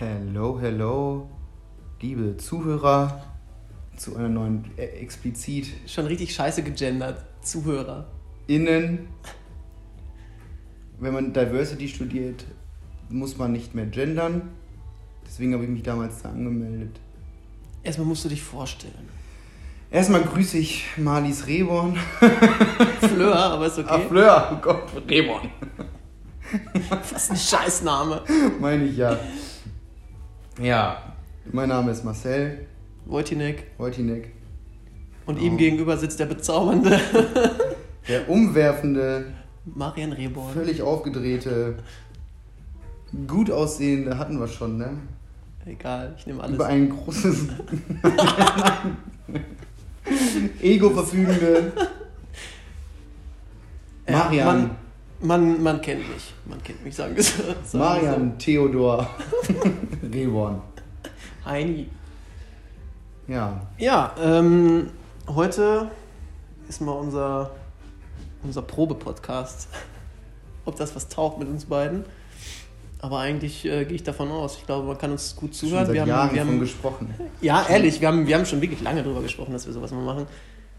Hello, hello, liebe Zuhörer, zu einer neuen äh, explizit Schon richtig scheiße gegendert. Zuhörer. innen. Wenn man Diversity studiert, muss man nicht mehr gendern. Deswegen habe ich mich damals da angemeldet. Erstmal musst du dich vorstellen. Erstmal grüße ich Marlies Reborn. Fleur, aber ist Ah, okay. Fleur, oh Gott, Reborn. Was ein Scheißname. Meine ich ja. Ja, mein Name ist Marcel Wojcinek. Wojtinek. Und Oh. ihm gegenüber sitzt der bezaubernde Der umwerfende, Marian Reborn. völlig aufgedrehte, gut aussehende, hatten wir schon, ne? Egal, ich nehme alles. Über ein großes Ego verfügende Marian. Man, man, man kennt mich. Man kennt mich, sagen wir so. sagen wir so. Marian Theodor Reborn. Heini. Ja, Ja, ähm, heute ist mal unser, unser Probe-Podcast. Ob das was taucht mit uns beiden. Aber eigentlich äh, gehe ich davon aus. Ich glaube, man kann uns gut schon zuhören. seit Wir haben, Jahren wir haben, gesprochen. ja, ehrlich, wir haben, wir haben schon wirklich lange darüber gesprochen, dass wir sowas mal machen.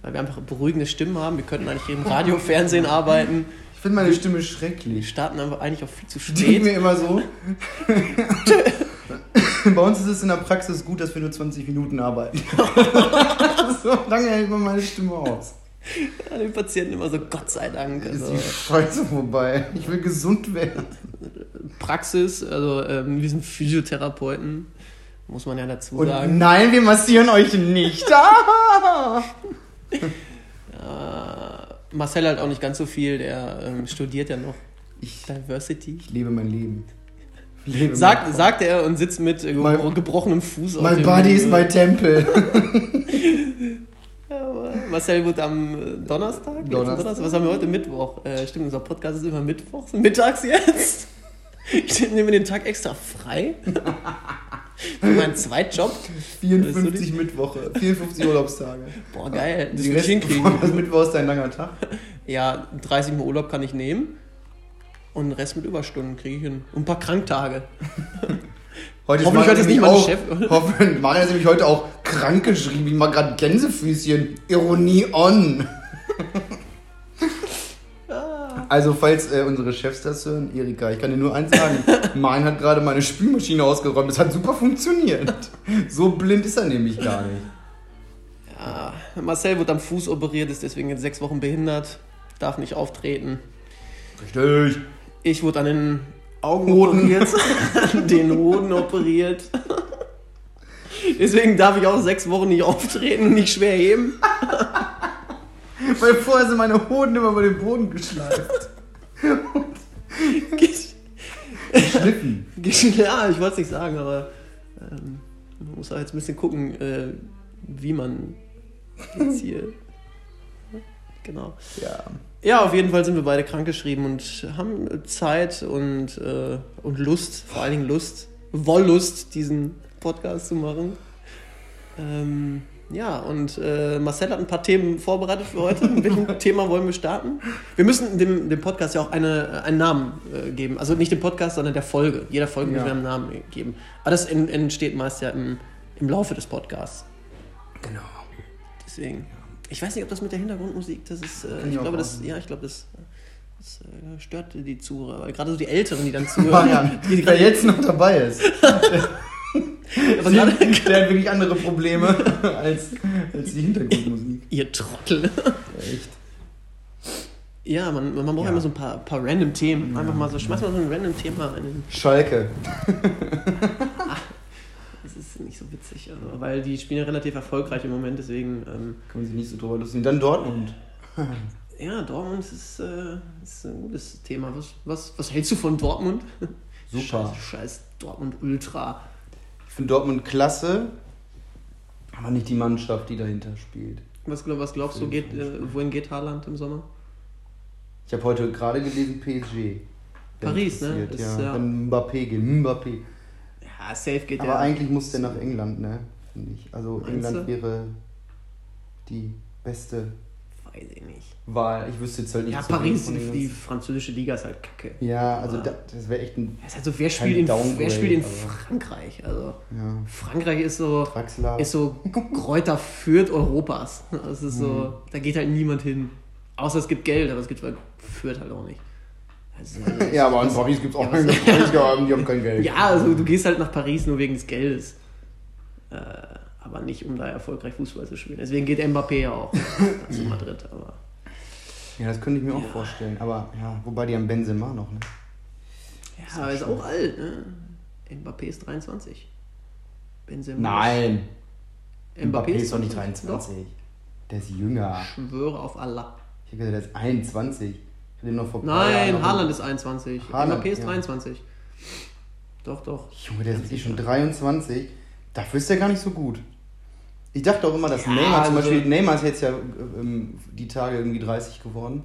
Weil wir einfach beruhigende Stimmen haben. Wir könnten eigentlich im Radio, Fernsehen arbeiten. Ich finde meine Stimme Wir schrecklich. starten einfach eigentlich auch viel zu spät. mir immer so. Bei uns ist es in der Praxis gut, dass wir nur 20 Minuten arbeiten. so lange hält man meine Stimme aus. Ja, den Patienten immer so, Gott sei Dank. Ist Also, die Scheiße vorbei. Ich will gesund werden. Praxis, also ähm, wir sind Physiotherapeuten, muss man ja dazu Und sagen. nein, wir massieren euch nicht. Marcel halt auch nicht ganz so viel, der ähm, studiert ja noch Ich, Diversity. ich lebe mein Leben. Lebe Sagt, mein- sagt er und sitzt mit äh, My- gebrochenem Fuß auf My body is my temple. Ja, Marcel wird am äh, Donnerstag, Donnerstag. Donnerstag, was haben wir heute? Mittwoch. Äh, stimmt, unser Podcast ist immer Mittwochs, mittags jetzt. Ich nehme den Tag extra frei. Für meinen Zweitjob. 54 Mittwoche, 54 Urlaubstage. Boah, geil. Das Die Rest hinkriegen. das Mittwoch ist ein langer Tag. Ja, 30 Mal Urlaub kann ich nehmen. Und den Rest mit Überstunden kriege ich hin. Und ein paar Kranktage. Heute Hoffentlich hört es nicht mein Chef. Hoffentlich, Marian ist nämlich heute auch krank geschrieben. Ich mag gerade Gänsefüßchen. Ironie on. Also, falls äh, unsere Chefs das hören, Erika, ich kann dir nur eins sagen. Marian hat gerade meine Spülmaschine ausgeräumt. Das hat super funktioniert. So blind ist er nämlich gar nicht. Ja, Marcel wird am Fuß operiert, ist deswegen jetzt sechs Wochen behindert. Darf nicht auftreten. Richtig. Ich wurde an den Augen Hoden. operiert. an den Hoden operiert. Deswegen darf ich auch sechs Wochen nicht auftreten und nicht schwer heben. Weil vorher sind meine Hoden immer über den Boden geschleift. Geschliffen. Ja, ich wollte es nicht sagen, aber ähm, man muss auch jetzt ein bisschen gucken, äh, wie man jetzt hier. Genau. Ja. Ja, auf jeden Fall sind wir beide krankgeschrieben und haben Zeit und, äh, und Lust, vor allen Dingen Lust, Wollust, diesen Podcast zu machen. Ähm, ja, und äh, Marcel hat ein paar Themen vorbereitet für heute. Mit welchem Thema wollen wir starten? Wir müssen dem, dem Podcast ja auch eine, einen Namen äh, geben. Also nicht dem Podcast, sondern der Folge. Jeder Folge Ja. müssen wir einen Namen geben. Aber das en- entsteht meist ja im, im Laufe des Podcasts. Genau. Deswegen. Ich weiß nicht, ob das mit der Hintergrundmusik, das ist, äh, ich ich glaube, das, ja, ich glaube, das, das äh, stört die Zuhörer, weil gerade so die Älteren, die dann zuhören. Marian, die, die gerade- jetzt noch dabei ist. aber Der hat wirklich andere Probleme als, als die Hintergrundmusik. ihr Trottel. Echt. Ja, man, man braucht Ja. immer so ein paar, paar random Themen. Einfach mal so, schmeiß mal so ein random Thema in den. Schalke. Das ist nicht so witzig, also, weil die spielen ja relativ erfolgreich im Moment, deswegen. Ähm, Kann man sich nicht so drüber lustig. Dann Dortmund. ja, Dortmund ist, äh, ist ein gutes Thema. Was, was, was hältst du von Dortmund? Super. Scheiß, scheiß Dortmund Ultra. Finde Dortmund klasse, aber nicht die Mannschaft, die dahinter spielt. Was, was glaubst du, geht, äh, wohin geht Haaland im Sommer? Ich habe heute gerade gelesen, PSG. Paris, ne? interessiert, Ist, Ja. ja- Wenn Mbappé geht. Mbappé. Ja, safe geht Aber der. eigentlich muss der nach England, ne? Finde ich. Also Meinst England du? wäre die beste. weiß ich nicht. Weil ich wüsste jetzt halt nicht. Ja, so Paris, die ganzen- französische Liga ist halt kacke. Ja, also Aber- da, das wäre echt ein. Ist halt so, wer spielt in, Downgrade, wer spielt in aber- Frankreich? Also, Ja. Frankreich ist so, Draxler. ist so Kräuter Fürth Europas. Das ist Mhm. so, da geht halt niemand hin. Außer es gibt Geld, aber es gibt halt Fürth halt auch nicht. Also, Ja, aber in Paris gibt es auch Ja, keine die haben kein Geld. Ja, also du gehst halt nach Paris nur wegen des Geldes. Äh, aber nicht, um da erfolgreich Fußball zu spielen. Deswegen geht Mbappé ja auch zu Madrid. Aber Ja, das könnte ich mir auch Ja. vorstellen. Aber ja, wobei die haben Benzema noch, ne? ja, aber ist auch alt, ne? Mbappé ist 23. Benzema. Nein. Mbappé, Mbappé ist doch nicht 23. 23. Der ist jünger. Doch, schwöre auf Allah. Ich habe gesagt, der ist 21. Ich habe den noch vor Nein, Haaland ist 21. Haaland, Mbappé ist ja. 23. Doch, doch. Junge, der ist eh schon 23. Dafür ist der gar nicht so gut. Ich dachte auch immer, dass Ja, Neymar zum also- Beispiel, Neymar ist jetzt ja ähm, die Tage irgendwie 30 geworden.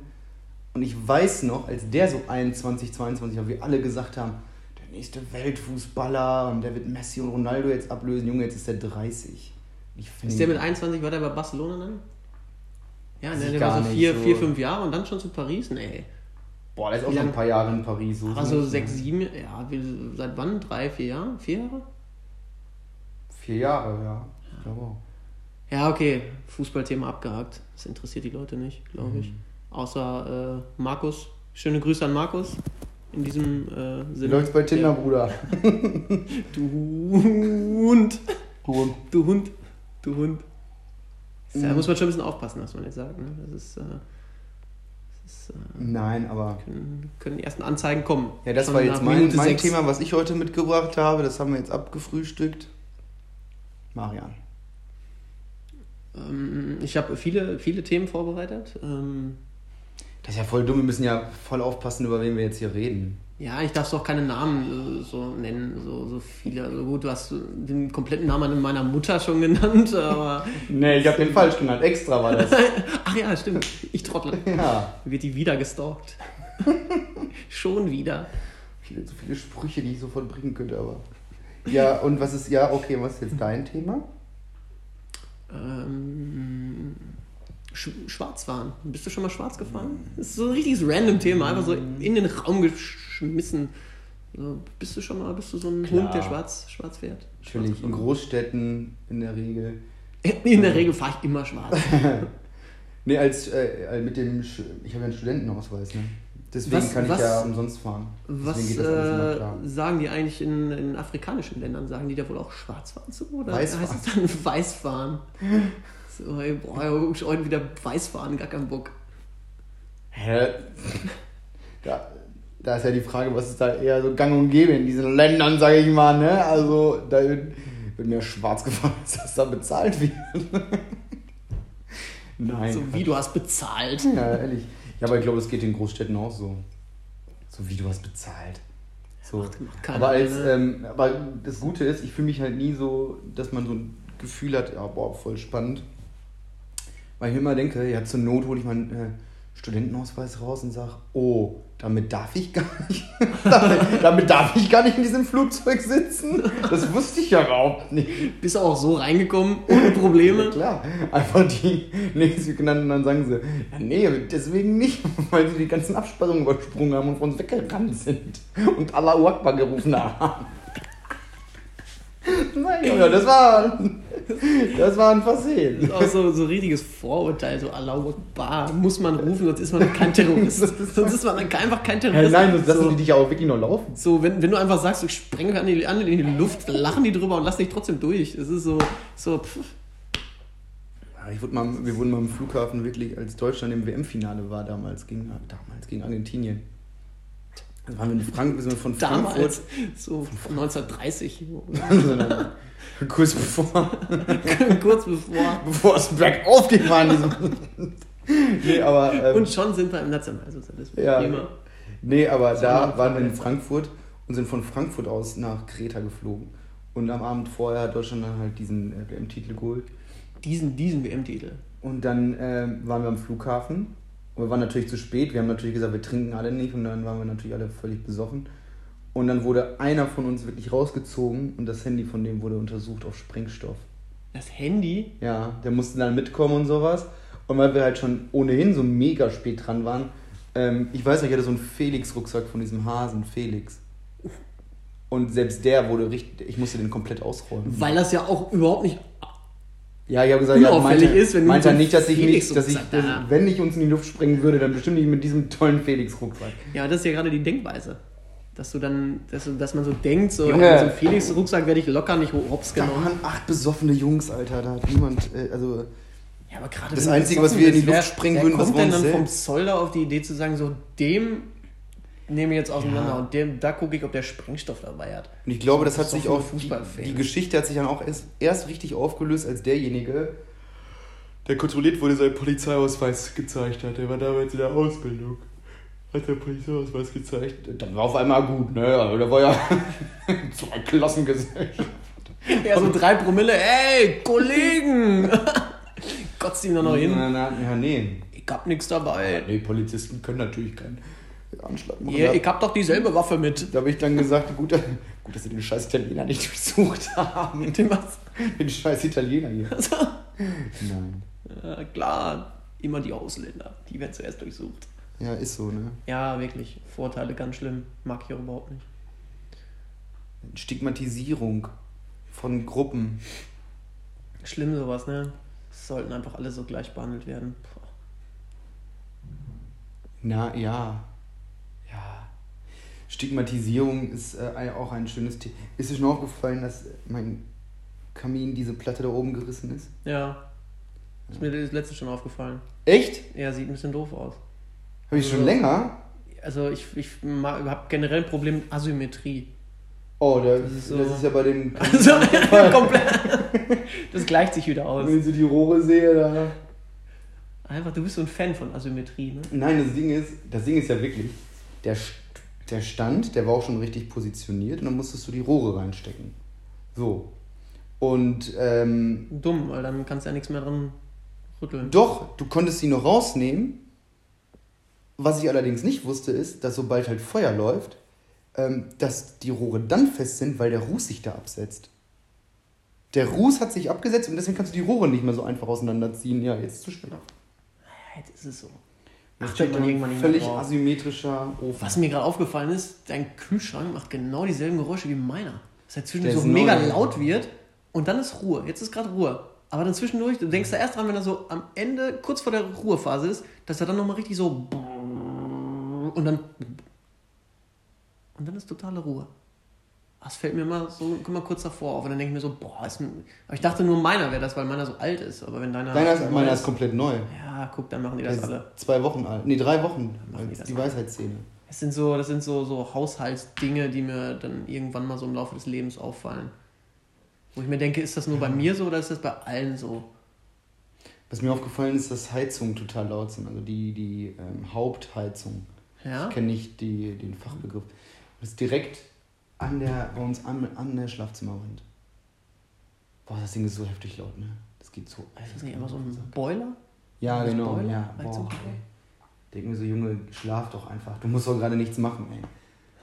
Und ich weiß noch, als der so 21, 22 war, wir alle gesagt haben, der nächste Weltfußballer und der wird Messi und Ronaldo jetzt ablösen. Junge, jetzt ist der 30. Ich finde Ist der mit 21, war der bei Barcelona dann? Ja, ne, der gar war so vier, so- vier, fünf Jahre und dann schon zu Paris? Nee. Boah, der ist auch schon ein paar Jahre in Paris. So Also nicht, sechs, sieben, ja, seit wann? Drei, vier Jahre? Vier Jahre? Vier Jahre, ja. Ich glaube auch. Ja, okay. Fußballthema abgehakt. Das interessiert die Leute nicht, glaube ich. Mhm. Außer äh, Markus. Schöne Grüße an Markus. In diesem äh, Sinne. läuft's bei Tinder, Bruder? Du Hund. Gut. Du Hund. Du Hund. Da Mhm. muss man schon ein bisschen aufpassen, was man jetzt sagt. Ne? Das ist. Äh, das ist äh, Nein, aber können, können die ersten Anzeigen kommen. Ja, das war jetzt mein, mein. Thema, was ich heute mitgebracht habe. Das haben wir jetzt abgefrühstückt. Marian. Ähm, ich habe viele, viele Themen vorbereitet. Ähm, Das ist ja voll dumm. Wir müssen ja voll aufpassen, über wen wir jetzt hier reden. ja, ich darf auch keine Namen äh, so nennen, so, so viele. Also gut, du hast den kompletten Namen meiner Mutter schon genannt, aber. Nee, ich habe den falsch genannt. Extra war das. Ach ja, stimmt. Ich trottel. ja. Wird die wieder gestalkt. schon wieder. Viele, so viele Sprüche, die ich sofort bringen könnte, aber. Ja, und was ist, ja, okay, was ist jetzt dein Thema? Ähm, Sch Schwarzfahren. Bist du schon mal schwarz gefahren? Das ist so ein richtiges random Thema, einfach so in den Raum geschmissen. So, bist du schon mal, bist du so ein Klar. Hund, der schwarz, schwarz fährt? Natürlich, in Großstädten in der Regel. In der Regel fahre ich immer schwarz. Nee, als äh, mit dem, ich habe ja einen Studentenausweis, ne? Deswegen Was- kann was- ich ja umsonst fahren. Was Deswegen immer äh, sagen die eigentlich in, in afrikanischen Ländern? Sagen die da wohl auch Schwarzfahren zu? Oder Weißfahren. heißt es dann Weißfahren? So, ey, boah, heute wieder Weißfahren, gar keinen Bock. Hä? Da, da ist ja die Frage, was ist da eher so gang und gäbe in diesen Ländern, sage ich mal, ne? Also, da wird, wird mir schwarz gefahren, dass das da bezahlt wird. Nein. So wie du hast bezahlt. Ja, ehrlich. Ja, aber ich glaube, es geht in Großstädten auch so. So wie du hast bezahlt. So. macht keiner aber, als, ne? ähm, aber das Gute ist, ich fühle mich halt nie so, dass man so ein Gefühl hat, ja, boah, voll spannend. Weil ich immer denke, ja, zur Not hole ich meinen äh, Studentenausweis raus und sage, oh, damit darf ich gar nicht, damit, damit darf ich gar nicht in diesem Flugzeug sitzen. Das wusste ich ja überhaupt nicht. Bist du auch so reingekommen, ohne Probleme? Ja, klar, einfach die nächsten genannten, dann sagen sie, ja, nee, deswegen nicht, weil sie die ganzen Absperrungen übersprungen haben und von uns weggerannt sind und Allahu Akbar gerufen haben. Nein, Junge, das war, das war ein Versehen. Das ist auch so, so ein richtiges Vorurteil, so Allahu Akbar, muss man rufen, sonst ist man kein Terrorist. sonst ist man einfach kein Hey, Terrorist. nein, das lassen so, die dich ja auch wirklich noch laufen. so wenn, wenn du einfach sagst, ich sprenge an die, an in die Luft, lachen die drüber und lass dich trotzdem durch. Es ist so, so pff. Ich wurde mal, wir wurden mal im Flughafen wirklich, als Deutschland im WM-Finale war, damals gegen, damals gegen Argentinien. Da waren wir in Frankfurt, sind wir von Frankfurt. damals, so von 1930, Kurz bevor, kurz bevor. bevor es bergauf ging, war in diesem. nee, aber. Ähm, Und schon sind wir im Nationalsozialismus. Ja. Immer. nee, aber da waren wir in. Frankfurt und sind von Frankfurt aus nach Kreta geflogen. Und am Abend vorher hat Deutschland dann halt diesen äh, WM-Titel geholt. Diesen, diesen WM-Titel. Und dann ähm, waren wir am Flughafen. Und wir waren natürlich zu spät. Wir haben natürlich gesagt, wir trinken alle nicht. Und dann waren wir natürlich alle völlig besoffen. Und dann wurde einer von uns wirklich rausgezogen und das Handy von dem wurde untersucht auf Sprengstoff. Das Handy, Ja, der musste dann mitkommen und sowas. Und weil wir halt schon ohnehin so mega spät dran waren, ähm, ich weiß nicht, ich hatte so einen Felix-Rucksack von diesem Hasen, Felix. Und selbst der wurde richtig, ich musste den komplett ausräumen. Weil das ja auch überhaupt nicht. Ja, ich habe gesagt, ja, meinte, ist, wenn meinte er nicht, dass ich nicht, dass ich, dass, da- wenn ich uns in die Luft sprengen würde, dann bestimmt nicht mit diesem tollen Felix-Rucksack. Ja, das ist ja gerade die Denkweise. Dass du dann, dass, du, dass man so denkt, so Junge. in so einem Felix-Rucksack werde ich locker nicht hops Da genommen. waren acht besoffene Jungs, Alter, da hat niemand, äh, also Ja, aber gerade Das Einzige, was wir in die Luft wer würden, das kommt war denn uns dann vom selbst. Zolder auf die Idee zu sagen, so dem nehme ich jetzt auseinander Ja. und dem, da gucke ich, ob der Sprengstoff dabei hat. Und ich glaube, das hat So sich viele auch, die, die Geschichte hat sich dann auch erst, erst richtig aufgelöst, als derjenige, der kontrolliert wurde, seinen Polizeiausweis gezeigt hat. Der war damals in der Ausbildung. Hat der Polizeiausweis gezeigt. Dann war auf einmal gut, ne? Also, da war ja zwei Klassengesellschaft. Ja, so drei Promille, ey, Kollegen! Kotzt ihm da noch hin. Na, na, ja, nee. Ich hab nichts dabei. Nee, Polizisten können natürlich keinen Anschlag machen. Ja, ich hab doch dieselbe Waffe mit. Da habe ich dann gesagt, gut, gut, dass sie den scheiß Italiener nicht durchsucht haben. Dem was? Den scheiß Italiener hier. Also, Nein. ja, klar, immer die Ausländer, die werden zuerst durchsucht. Ja, ist so, ne? Ja, wirklich. Vorteile ganz schlimm. Mag ich auch überhaupt nicht. Stigmatisierung von Gruppen. Schlimm sowas, ne? Sollten einfach alle so gleich behandelt werden. Puh. Na. Ja. Stigmatisierung ist äh, auch ein schönes Thema. Ist dir schon aufgefallen, dass mein Kamin, diese Platte da oben gerissen ist? Ja. Ist mir das letzte schon aufgefallen. Echt? Ja, sieht ein bisschen doof aus. Habe ich schon Also- länger? Also ich, ich habe generell ein Problem mit Asymmetrie. Oh, der, Das das, ist ist so- ja bei dem Also komplett. Das gleicht sich wieder aus. Wenn ich so die Rohre sehe, da. Einfach, du bist so ein Fan von Asymmetrie, ne? Nein, das Ding ist, das Ding ist ja wirklich, der, der Stand, der war auch schon richtig positioniert und dann musstest du die Rohre reinstecken. So. Und ähm, Dumm, weil dann kannst du ja nichts mehr dran rütteln. doch, du konntest sie noch rausnehmen. Was ich allerdings nicht wusste, ist, dass sobald halt Feuer läuft, ähm, dass die Rohre dann fest sind, weil der Ruß sich da absetzt. Der Ruß hat sich abgesetzt und deswegen kannst du die Rohre nicht mehr so einfach auseinanderziehen. Ja, jetzt ist zu spät. Ja, jetzt ist es so. Steht man irgendwann völlig drauf. asymmetrischer Ofen. Was mir gerade aufgefallen ist, dein Kühlschrank macht genau dieselben Geräusche wie meiner. Dass er zwischendurch so mega neu. laut wird und dann ist Ruhe. Jetzt ist gerade Ruhe. Aber dann zwischendurch, du denkst da erst dran, wenn er so am Ende, kurz vor der Ruhephase ist, dass er dann nochmal richtig so und dann und dann ist totale Ruhe. Das fällt mir immer so, guck mal kurz davor auf und dann denke ich mir so, boah, ist ein, aber ich dachte nur meiner wäre das, weil meiner so alt ist, aber wenn deiner Deiner ist, meiner ist komplett neu. ja, guck, dann machen die das alle. zwei Wochen alt. Nee, drei Wochen. die die. Weisheitszähne. Das sind so, das sind so, so Haushaltsdinge, die mir dann irgendwann mal so im Laufe des Lebens auffallen. Wo ich mir denke, ist das nur bei mir so oder ist das bei allen so? Was mir aufgefallen ist, dass Heizungen total laut sind. Also die, die ähm, Hauptheizung. Ja? Ich kenne nicht die, den Fachbegriff. Das ist direkt an der, bei uns an, an der Schlafzimmerwand. Boah, das Ding ist so heftig laut, ne? Das geht so. Ist das nicht einfach so ein Boiler? Ja, das genau. Boiler? Ja. Boah, ey. Denk mir so, Junge, schlaf doch einfach. Du musst doch gerade nichts machen, ey.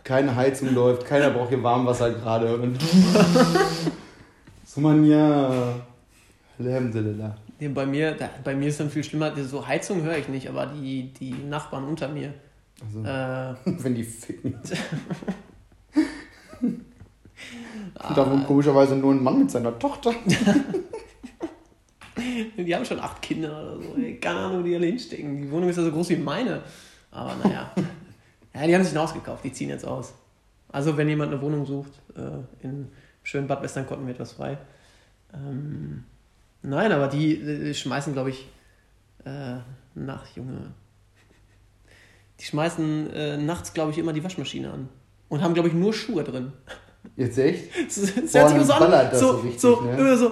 Keine Heizung läuft, keiner braucht hier Warmwasser gerade. So man ja. Alhamdulillah. Bei mir, da, bei mir ist dann viel schlimmer, so Heizung höre ich nicht, aber die, die Nachbarn unter mir. Also, Äh, wenn die ficken. Und da wohnt komischerweise nur ein Mann mit seiner Tochter. die haben schon acht Kinder oder so. Ey. Keine Ahnung, wo die alle hinstecken. Die Wohnung ist ja so groß wie meine. Aber naja. ja, die haben sich ein Haus gekauft, die ziehen jetzt aus. Also, wenn jemand eine Wohnung sucht, äh, in schönen Bad Westernkotten wird was frei. Ähm, nein, aber die, äh, schmeißen, glaube ich, äh, nach, Junge. Die schmeißen äh, nachts, glaube ich, immer die Waschmaschine an. Und haben, glaube ich, nur Schuhe drin. Jetzt echt? Das hört sich immer so an. So, so, so, immer so.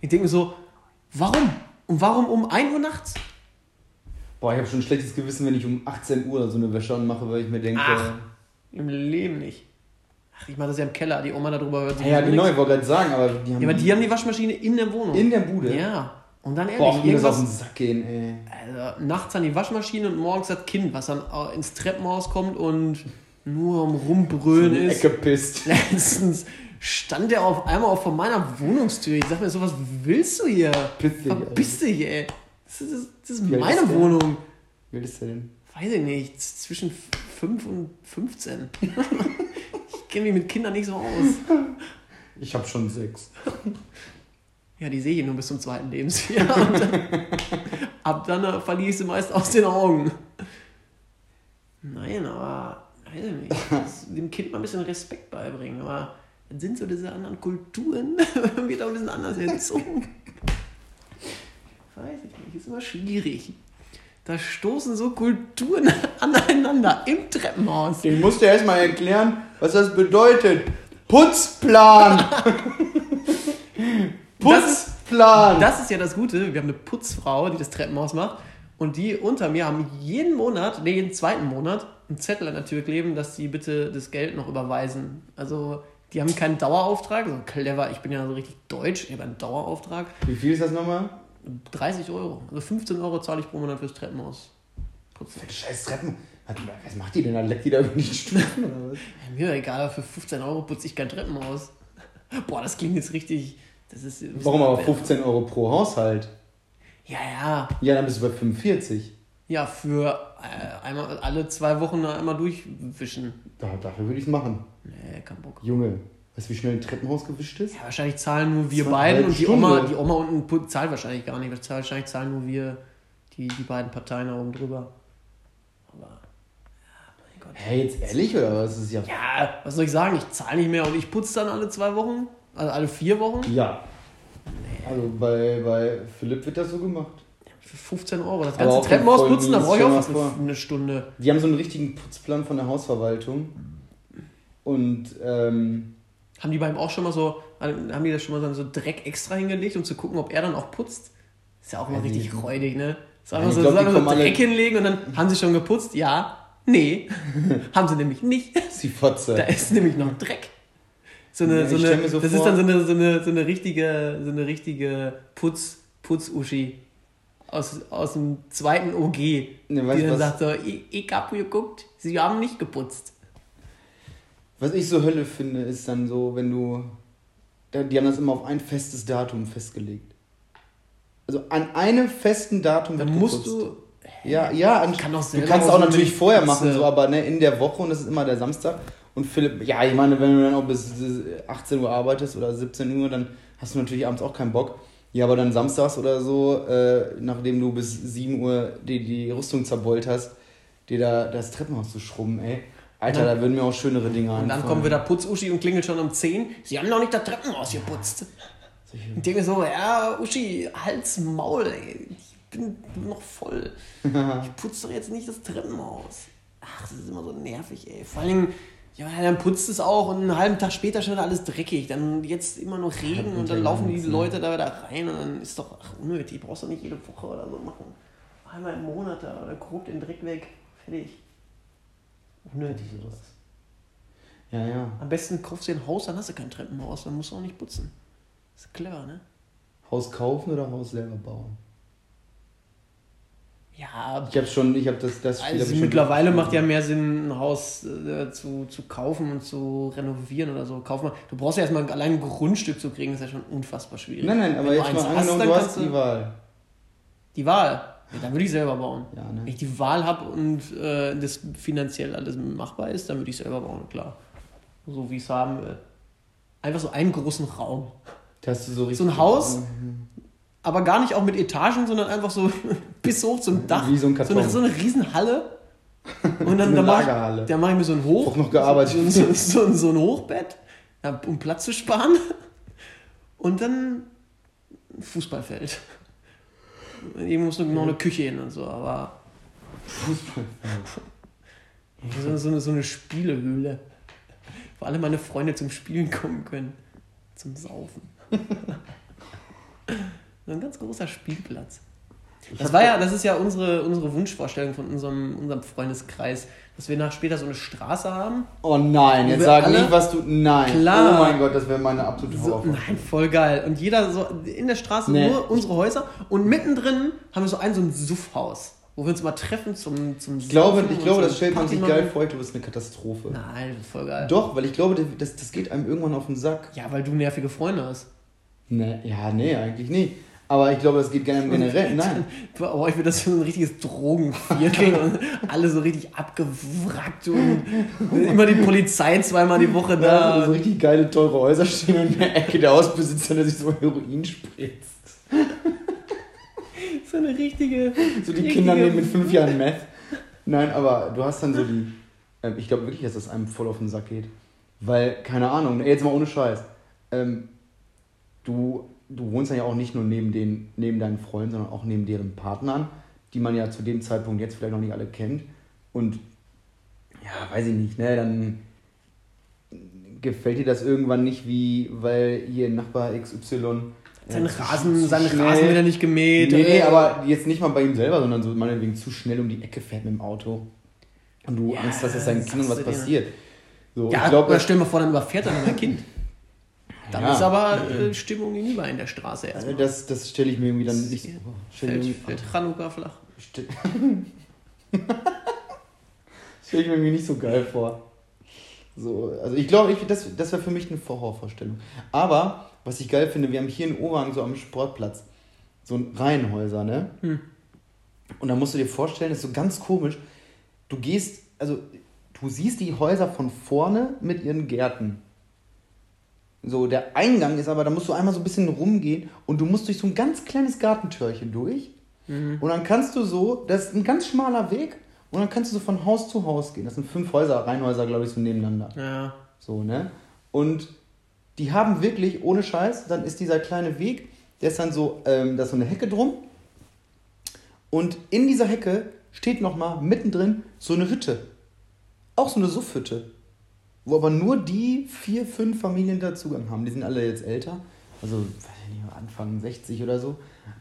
Ich denke mir so, warum? Und warum um 1 Uhr nachts? Boah, ich habe schon ein schlechtes Gewissen, wenn ich um 18 Uhr so eine Wäsche anmache, weil ich mir denke. Ach, im Leben nicht. Ach, ich mache das ja im Keller, die Oma darüber hört sich Ja, genau, ich wollte gerade sagen, aber die haben. Ja, aber die haben die Waschmaschine in der Wohnung. In der Bude? Ja. Und dann ehrlich, Boah, irgendwas, das auf den Sack gehen, ey also, nachts an die Waschmaschine und morgens das Kind, was dann ins Treppenhaus kommt und nur am Rumbrüllen In ist. Ecke pisst. Letztens stand der auf einmal auch vor meiner Wohnungstür. Ich sag mir so, was willst du hier? Piss dich, Verpiss dich, ey. Das ist, das ist meine ist? Wohnung. Wie ist der denn? Weiß ich nicht, zwischen 5 und 15. ich kenne mich mit Kindern nicht so aus. Ich habe schon sechs. Ja, die sehe ich nur bis zum zweiten Lebensjahr. Dann, ab dann äh, verliere ich sie meist aus den Augen. Nein, aber weiß ich nicht. Dem Kind mal ein bisschen Respekt beibringen. Aber das sind so diese anderen Kulturen, wird auch ein bisschen anders erzogen. Weiß ich nicht, ist immer schwierig. Da stoßen so Kulturen aneinander im Treppenhaus. Ich musste erst mal erklären, was das bedeutet. Putzplan! Putzplan! Das ist ja das Gute. Wir haben eine Putzfrau, die das Treppenhaus macht. Und die unter mir haben jeden Monat, nee, jeden zweiten Monat, einen Zettel an der Tür kleben, dass sie bitte das Geld noch überweisen. Also, die haben keinen Dauerauftrag. So clever, ich bin ja so richtig deutsch. Ich habe einen Dauerauftrag. Wie viel ist das nochmal? 30 Euro. Also 15 Euro zahle ich pro Monat fürs Treppenhaus. Putzen. Scheiß Treppen. Was, macht die denn da? Leckt die da über die Stufen oder was? Mir egal, für 15 Euro putze ich kein Treppenhaus. Boah, das klingt jetzt richtig. Das ist, Warum aber 15 Euro pro Haushalt? Ja, ja. Ja, dann bist du bei 45. Ja, für äh, einmal alle zwei Wochen einmal durchwischen. Da, dafür würde ich es machen. Nee, kein Bock. Junge, weißt du, wie schnell ein Treppenhaus gewischt ist? Ja, wahrscheinlich zahlen nur wir beiden und die Stunde. Oma, die Oma unten zahlt wahrscheinlich gar nicht. Wahrscheinlich zahlen nur wir, die, die beiden Parteien da oben drüber. Aber, ja, mein Gott. Hä, jetzt ehrlich oder was? Ist ja. Ja, was soll ich sagen? Ich zahle nicht mehr und ich putze dann alle zwei Wochen. Also alle vier Wochen. Ja. Also bei, bei Philipp wird das so gemacht. Für 15 Euro. Das ganze Treppenhaus putzen, da brauche ich auch fast eine, eine Stunde. Die haben so einen richtigen Putzplan von der Hausverwaltung. Und ähm, Haben die beim auch schon mal so, haben die da schon mal so Dreck extra hingelegt, um zu gucken, ob er dann auch putzt? Ist ja auch mal Ja, die- richtig räudig, ne? Ist Ja, einfach ich so, glaub, so, Dreck hinlegen und dann haben sie schon geputzt? Ja. Nee. haben sie nämlich nicht. ist die Fotze. Da ist nämlich noch Dreck. So eine, Ja, so eine, so das vor- ist dann so eine, so eine, so eine richtige, so eine richtige Putz, Putz-Uschi aus, aus dem zweiten OG, Ne, die dann was, sagt so, ich, ich hab geguckt, sie haben nicht geputzt. was ich so Hölle finde, ist dann so, wenn du. Die haben das immer auf ein festes Datum festgelegt. Also an einem festen Datum Dann musst geputzt. du, Ja, ja, an, kann du kannst auch natürlich vorher machen, so, aber ne, in der Woche und das ist immer der Samstag. Und Philipp, ja, ich meine, wenn du dann auch bis 18 Uhr arbeitest oder 17 Uhr, dann hast du natürlich abends auch keinen Bock. Ja, aber dann samstags oder so, äh, nachdem du bis 7 Uhr die, die Rüstung zerbeult hast, dir da das Treppenhaus zu schrubben, ey. Alter, Und da würden mir auch schönere Dinge Und dann einfallen. kommt wieder Putz-Uschi und klingelt schon um 10. Sie haben noch nicht das Treppenhaus geputzt. Solche- Und denke so, ja, Uschi, Hals, Maul, ey. Ich bin noch voll. Ich putze doch jetzt nicht das Treppenhaus. Ach, das ist immer so nervig, ey. Vor allem, ja, dann putzt es auch und einen halben Tag später schon alles dreckig. Dann jetzt immer noch Regen und dann laufen die? Leute da wieder rein und dann ist doch ach, unnötig. Brauchst du nicht jede Woche oder so machen. Einmal im Monat da oder grob den Dreck weg. Fertig. Unnötig sowas. Ja, ja. Am besten kaufst du dir ein Haus, dann hast du kein Treppenhaus, dann musst du auch nicht putzen. ist clever, ne? Haus kaufen oder Haus selber bauen? Ja, Ich habe schon, ich habe das, das also mittlerweile macht ja mehr Sinn, ein Haus äh, zu, zu kaufen und zu renovieren oder so. Kauf mal, du brauchst ja erstmal allein ein Grundstück zu kriegen, ist ja schon unfassbar schwierig. Nein, nein, aber Wenn jetzt mal angenommen, dann du hast die Wahl. Die Wahl. Ja, dann würde ich selber bauen. Ja, Wenn ne? ich die Wahl habe und äh, das finanziell alles machbar ist, dann würde ich selber bauen, klar. So wie ich es haben will. Einfach so einen großen Raum. Da hast du so richtig. So ein Haus? Aber gar nicht auch mit Etagen, sondern einfach so bis hoch zum Dach. Wie so ein So eine, so eine Riesenhalle. Und dann, Eine dann mache ich, mach ich mir so ein Hoch. Auch noch gearbeitet. So, so, so, so ein Hochbett, um Platz zu sparen. Und dann ein Fußballfeld. Irgendwo muss noch eine Küche hin und so, aber Fußball. so, so, eine, so eine Spielehöhle. Wo alle meine Freunde zum Spielen kommen können. Zum Saufen. so ein ganz großer Spielplatz. Das war ja, das ist ja unsere, unsere Wunschvorstellung von unserem, unserem Freundeskreis, dass wir nach später so eine Straße haben. Oh nein, jetzt sag nicht, was du. Nein. Klar. Oh mein Gott, das wäre meine absolute So, nein, voll geil. Und jeder so in der Straße Nee. nur unsere Häuser und mittendrin haben wir so ein so ein Suffhaus. wo wir uns mal treffen zum zum Ich glaube, ich glaube das stellt man sich geil vor. Ich glaube, das ist eine Katastrophe. Nein, voll geil. Doch, weil ich glaube, das, das geht einem irgendwann auf den Sack. Ja, weil du nervige Freunde hast. Ne, ja, nee, eigentlich nicht. Aber ich glaube, das geht gerne generell. Nein. Bei euch wird das so ein richtiges Drogenviertel und alle so richtig abgewrackt und immer die Polizei zweimal die Woche Da da. so richtig geile, teure Häuser stehen und in der Ecke der Hausbesitzer, der sich so Heroin spritzt. So eine richtige. So die richtige- Kinder nehmen mit fünf Jahren Meth. Nein, aber du hast dann so die. Ähm, ich glaube wirklich, dass das einem voll auf den Sack geht. Weil, keine Ahnung, jetzt mal ohne Scheiß. Ähm, du, du wohnst ja auch nicht nur neben, den, neben deinen Freunden, sondern auch neben deren Partnern, die man ja zu dem Zeitpunkt jetzt vielleicht noch nicht alle kennt. Und ja, weiß ich nicht, ne, dann gefällt dir das irgendwann nicht, wie, weil hier Nachbar XY. Seinen äh, zu- Rasen, seinen schnell- Rasen wieder nicht gemäht. Nee, nee, äh, aber jetzt nicht mal bei ihm selber, sondern so meinetwegen zu schnell um die Ecke fährt mit dem Auto. Und du Ja, Angst hast, dass seinen sagst Kindern was passiert. So, Ja, ich glaube, oder stell dir mal vor, dann überfährt er noch ein Kind. Dann Ja. ist aber äh, Stimmung hinüber in der Straße erstmal. das, das stelle ich mir irgendwie dann nicht so. oh, fällt, fällt Chanukka flach. stell- stell ich mir irgendwie nicht so geil vor. So, also ich glaube, ich, das, das wäre für mich eine Horrorvorstellung. Aber, was ich geil finde, wir haben hier in Oberhang so am Sportplatz so ein Reihenhäuser, ne? Hm. Und da musst du dir vorstellen, das ist so ganz komisch. Du gehst, also du siehst die Häuser von vorne mit ihren Gärten. So, der Eingang ist aber, da musst du einmal so ein bisschen rumgehen und du musst durch so ein ganz kleines Gartentürchen durch. Mhm. Und dann kannst du so, das ist ein ganz schmaler Weg und dann kannst du so von Haus zu Haus gehen. Das sind fünf Häuser, Reihenhäuser, glaube ich, so nebeneinander. Ja. So, ne? Und die haben wirklich, ohne Scheiß, dann ist dieser kleine Weg, der ist dann so, ähm, da ist so eine Hecke drum. Und in dieser Hecke steht nochmal mittendrin so eine Hütte. Auch so eine Suffhütte. Wo aber nur die vier, fünf Familien da Zugang haben. Die sind alle jetzt älter. Also, weiß ich nicht, Anfang 60 oder so.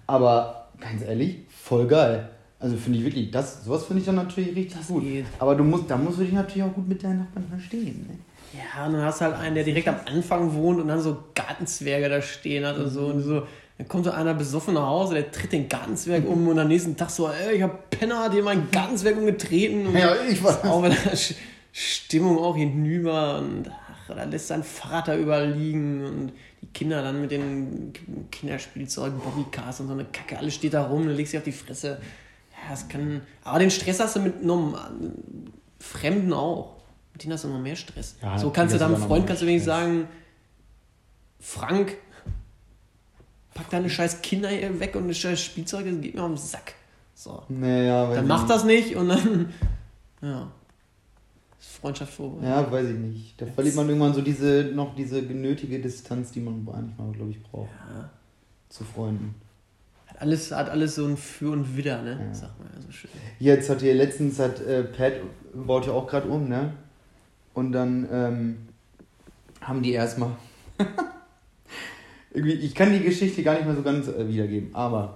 Aber ganz ehrlich, voll geil. Also finde ich wirklich, das, sowas finde ich dann natürlich richtig Das gut. geht. Aber du musst, da musst du dich natürlich auch gut mit deinen Nachbarn verstehen. Ne? Ja, und dann hast du halt einen, der direkt am Anfang wohnt und dann so Gartenzwerge da stehen hat und so. Und so dann kommt so einer besoffen nach Hause, der tritt den Gartenzwerg um und am nächsten Tag so, ey, ich hab Penner, hat dir meinen Gartenzwerg umgetreten. Und Ja, ich weiß. Auch Stimmung auch hinüber und ach, da lässt sein Vater überliegen und die Kinder dann mit den Kinderspielzeugen, Bobbycars und so eine Kacke, alles steht da rum, du legst dich auf die Fresse. Ja, das kann. Aber den Stress hast du mit normalen Fremden auch. Mit denen hast du noch mehr Stress. Ja, so kannst du deinem Freund kannst du wenigstens sagen, Frank, pack deine scheiß Kinder hier weg und das scheiß Spielzeug, das geht mir auf den Sack. So. Naja, Dann nicht. das nicht und dann. Ja. Freundschaft vorbei. Ja, weiß ich nicht. Da verliert man irgendwann so diese, noch diese genötige Distanz, die man eigentlich mal, glaube ich, braucht. Ja. Zu Freunden. Hat alles, hat alles so ein Für und Wider, ne? Ja. Sagt man ja so schön. Jetzt hat hier letztens, hat äh, Pat baut ja auch gerade um, ne? Und dann ähm, haben die erstmal. Irgendwie, ich kann die Geschichte gar nicht mehr so ganz äh, wiedergeben, aber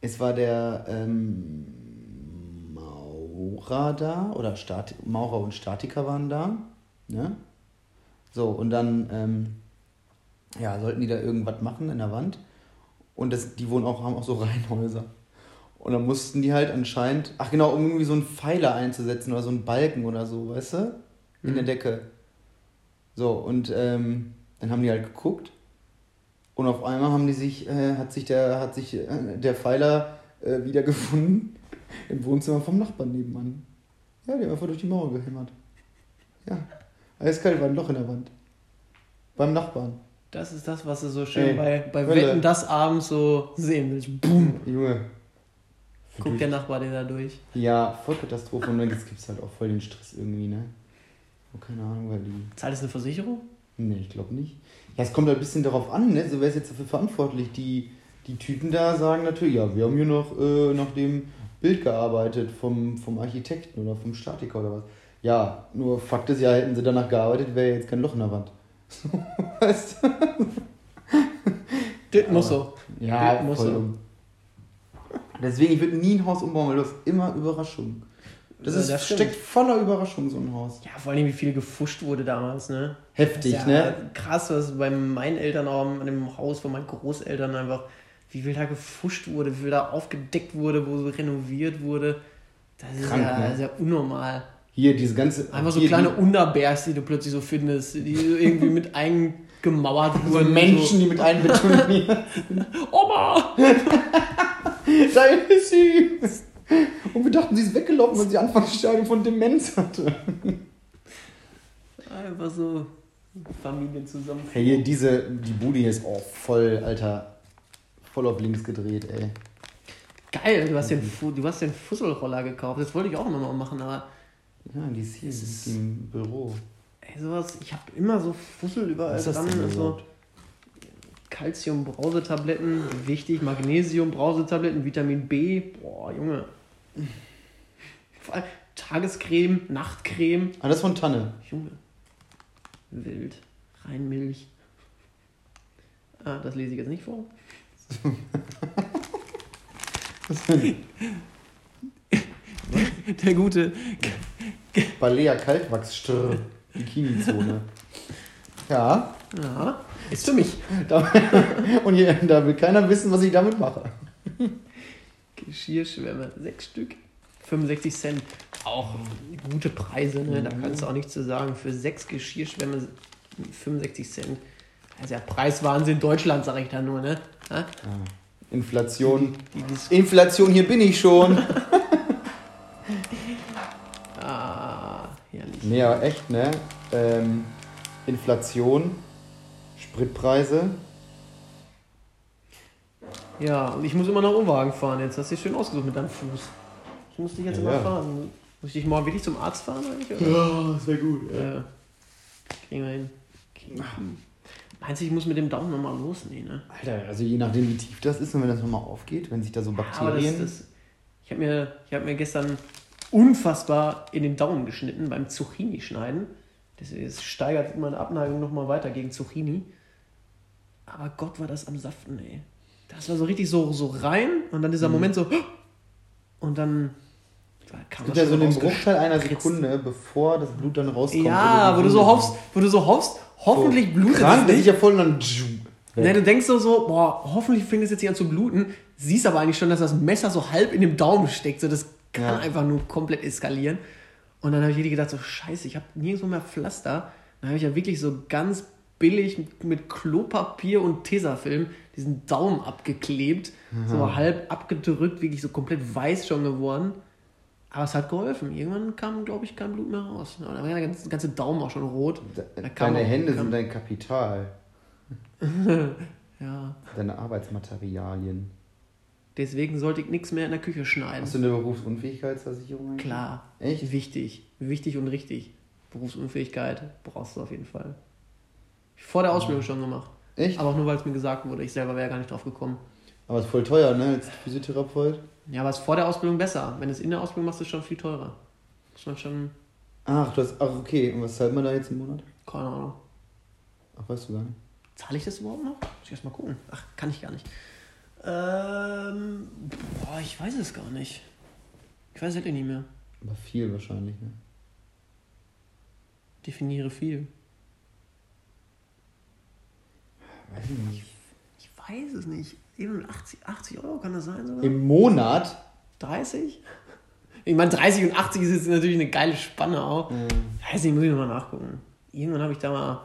es war der ähm, Maurer da, oder Stati Maurer und Statiker waren da, ne? So, und dann ähm, ja, sollten die da irgendwas machen in der Wand. Und das, die wohnen auch, haben auch so Reihenhäuser. Und dann mussten die halt anscheinend, ach genau, um irgendwie so einen Pfeiler einzusetzen oder so einen Balken oder so, weißt du? In der Mhm. Decke. So, und ähm, dann haben die halt geguckt. Und auf einmal haben die sich, äh, hat sich der, hat sich äh, der Pfeiler äh, wiedergefunden im Wohnzimmer vom Nachbarn nebenan. Ja, der war einfach durch die Mauer gehämmert. Ja. Eiskalt war ein Loch in der Wand. Beim Nachbarn. Das ist das, was du so schön Ey, bei, bei Hölle. Wetten das abends so sehen willst. Boom. Junge. Guckt der Nachbar dir da durch. Ja, Vollkatastrophe. Und dann gibt es halt auch voll den Stress irgendwie, ne? Oh, keine Ahnung, weil die. Zahlt es eine Versicherung? Nee, ich glaube nicht. Ja, es kommt halt ein bisschen darauf an, ne? So wer ist jetzt dafür verantwortlich? Die, die Typen da sagen natürlich, ja, wir haben hier noch äh, nach dem Bild gearbeitet vom, vom Architekten oder vom Statiker oder was. Ja, nur Fakt ist ja, hätten sie danach gearbeitet, wäre jetzt kein Loch in der Wand. weißt du? Das muss so. Ja, Das muss so. Deswegen, ich würde nie ein Haus umbauen, weil du hast immer Überraschungen. Das, ist, das steckt voller Überraschungen, so ein Haus. Ja, vor allem, wie viel gefuscht wurde damals, ne? Heftig, ja ne? krass, was bei meinen Eltern auch an dem Haus von meinen Großeltern einfach wie viel da gefuscht wurde, wie viel da aufgedeckt wurde, wo so renoviert wurde. Das ist, Krank, ja, ne? ja unnormal. Hier, diese ganze. Einfach so kleine die- Unterbergs, die du plötzlich so findest, die so irgendwie mit eingemauert So wurden. Menschen, die mit einbetoniert. So, Oma! da ist sie! Und wir dachten, sie ist weggelaufen, weil sie Anfangsstadium von Demenz hatte. Einfach so Familien zusammen. Hey, hier, diese, die Bude hier ist auch voll, Alter, voll auf links gedreht, ey. Geil, du hast den, Fu- du hast den Fusselroller gekauft. Das wollte ich auch nochmal machen, aber Ja, die ist hier, ist im Büro. ey, sowas, ich habe immer so Fussel überall Was dran. Also überhaupt? Calcium-Brausetabletten, wichtig, Magnesium-Brausetabletten, Vitamin B, boah, Junge. Tagescreme, Nachtcreme, ist von Tanne. Junge. Wild, Reinmilch. Ah, das lese ich jetzt nicht vor. Der gute, Balea Kaltwachsstrr. Bikini-Zone. Ja. ja, ist für mich. Und hier, da will keiner wissen, was ich damit mache. Geschirrschwämme, sechs Stück. 65 Cent. Auch gute Preise, ne? da kannst du auch nichts zu sagen. Für sechs Geschirrschwämme 65 Cent. Ist ja Preiswahnsinn Deutschland, sag ich da nur, ne? Ha? Inflation. Die, die, Inflation, hier bin ich schon. ah, herrlich. Nee, aber echt, ne? Ähm, Inflation, Spritpreise. Ja, und ich muss immer nach Umwagen fahren jetzt. Hast du dich schön ausgesucht mit deinem Fuß. Ich muss dich jetzt Ja, immer ja. fahren. Muss ich dich morgen wirklich zum Arzt fahren eigentlich? Oder? Ja, das wäre gut. Ja. Kriegen wir hin. Kriegen wir hin. Meinst du, ich muss mit dem Daumen nochmal los? Nee, ne? Alter, also je nachdem, wie tief das ist und wenn das nochmal aufgeht, wenn sich da so Aber das, Bakterien. das, ich habe mir, ich hab mir gestern unfassbar in den Daumen geschnitten beim Zucchini-Schneiden. Das, das steigert meine Abneigung nochmal weiter gegen Zucchini. Aber Gott, war das am Saften, ey. Das war so richtig so, so rein und dann Mhm. dieser Moment so. Und dann Es gibt das ja so den Bruchteil einer. Sekunde, bevor das Blut dann rauskommt. Ja, wo du so hoffst, wo du so hoffst, hoffentlich blutet Krank, es nicht. ja voll und dann. Ne, du denkst so, so, boah, hoffentlich fängt es jetzt nicht an zu bluten. Siehst aber eigentlich schon, dass das Messer so halb in dem Daumen steckt. So, das kann Ja. einfach nur komplett eskalieren. Und dann habe ich wirklich gedacht, so scheiße, ich habe nirgendwo mehr Pflaster. Dann habe ich ja wirklich so ganz billig mit, mit Klopapier und Tesafilm diesen Daumen abgeklebt. So halb abgedrückt, wirklich so komplett weiß schon geworden. Aber es hat geholfen. Irgendwann kam, glaube ich, kein Blut mehr raus. Da war ja der ganze, ganze Daumen auch schon rot. Da Deine Hände sind dein Kapital, Ja, deine Arbeitsmaterialien. deswegen sollte ich nichts mehr in der Küche schneiden. Hast du eine Berufsunfähigkeitsversicherung eigentlich? Klar. Echt? Wichtig. Wichtig und richtig. Berufsunfähigkeit brauchst du auf jeden Fall. Vor der Ausbildung schon gemacht. Echt? Aber auch nur, weil es mir gesagt wurde. Ich selber wäre gar nicht drauf gekommen. Aber ist voll teuer, ne? Als Physiotherapeut. Ja, aber es ist vor der Ausbildung besser. Wenn du es in der Ausbildung machst, ist es schon viel teurer. Muss man schon, Ach, du hast. Ach, okay. Und was zahlt man da jetzt im Monat? keine Ahnung. Ach, weißt du gar nicht. Zahle ich das überhaupt noch? Muss ich erst mal gucken. Ach, kann ich gar nicht. Ähm, boah, ich weiß es gar nicht. Ich weiß es wirklich nicht mehr. Aber viel wahrscheinlich, ne? Definiere viel. Weiß ich nicht. Ich weiß es nicht. Eben 80, 80 Euro kann das sein sogar? Im Monat? 30? Ich meine, 30 und 80 ist jetzt natürlich eine geile Spanne auch. Äh, Weiß nicht, muss ich nochmal nachgucken. Irgendwann habe ich da mal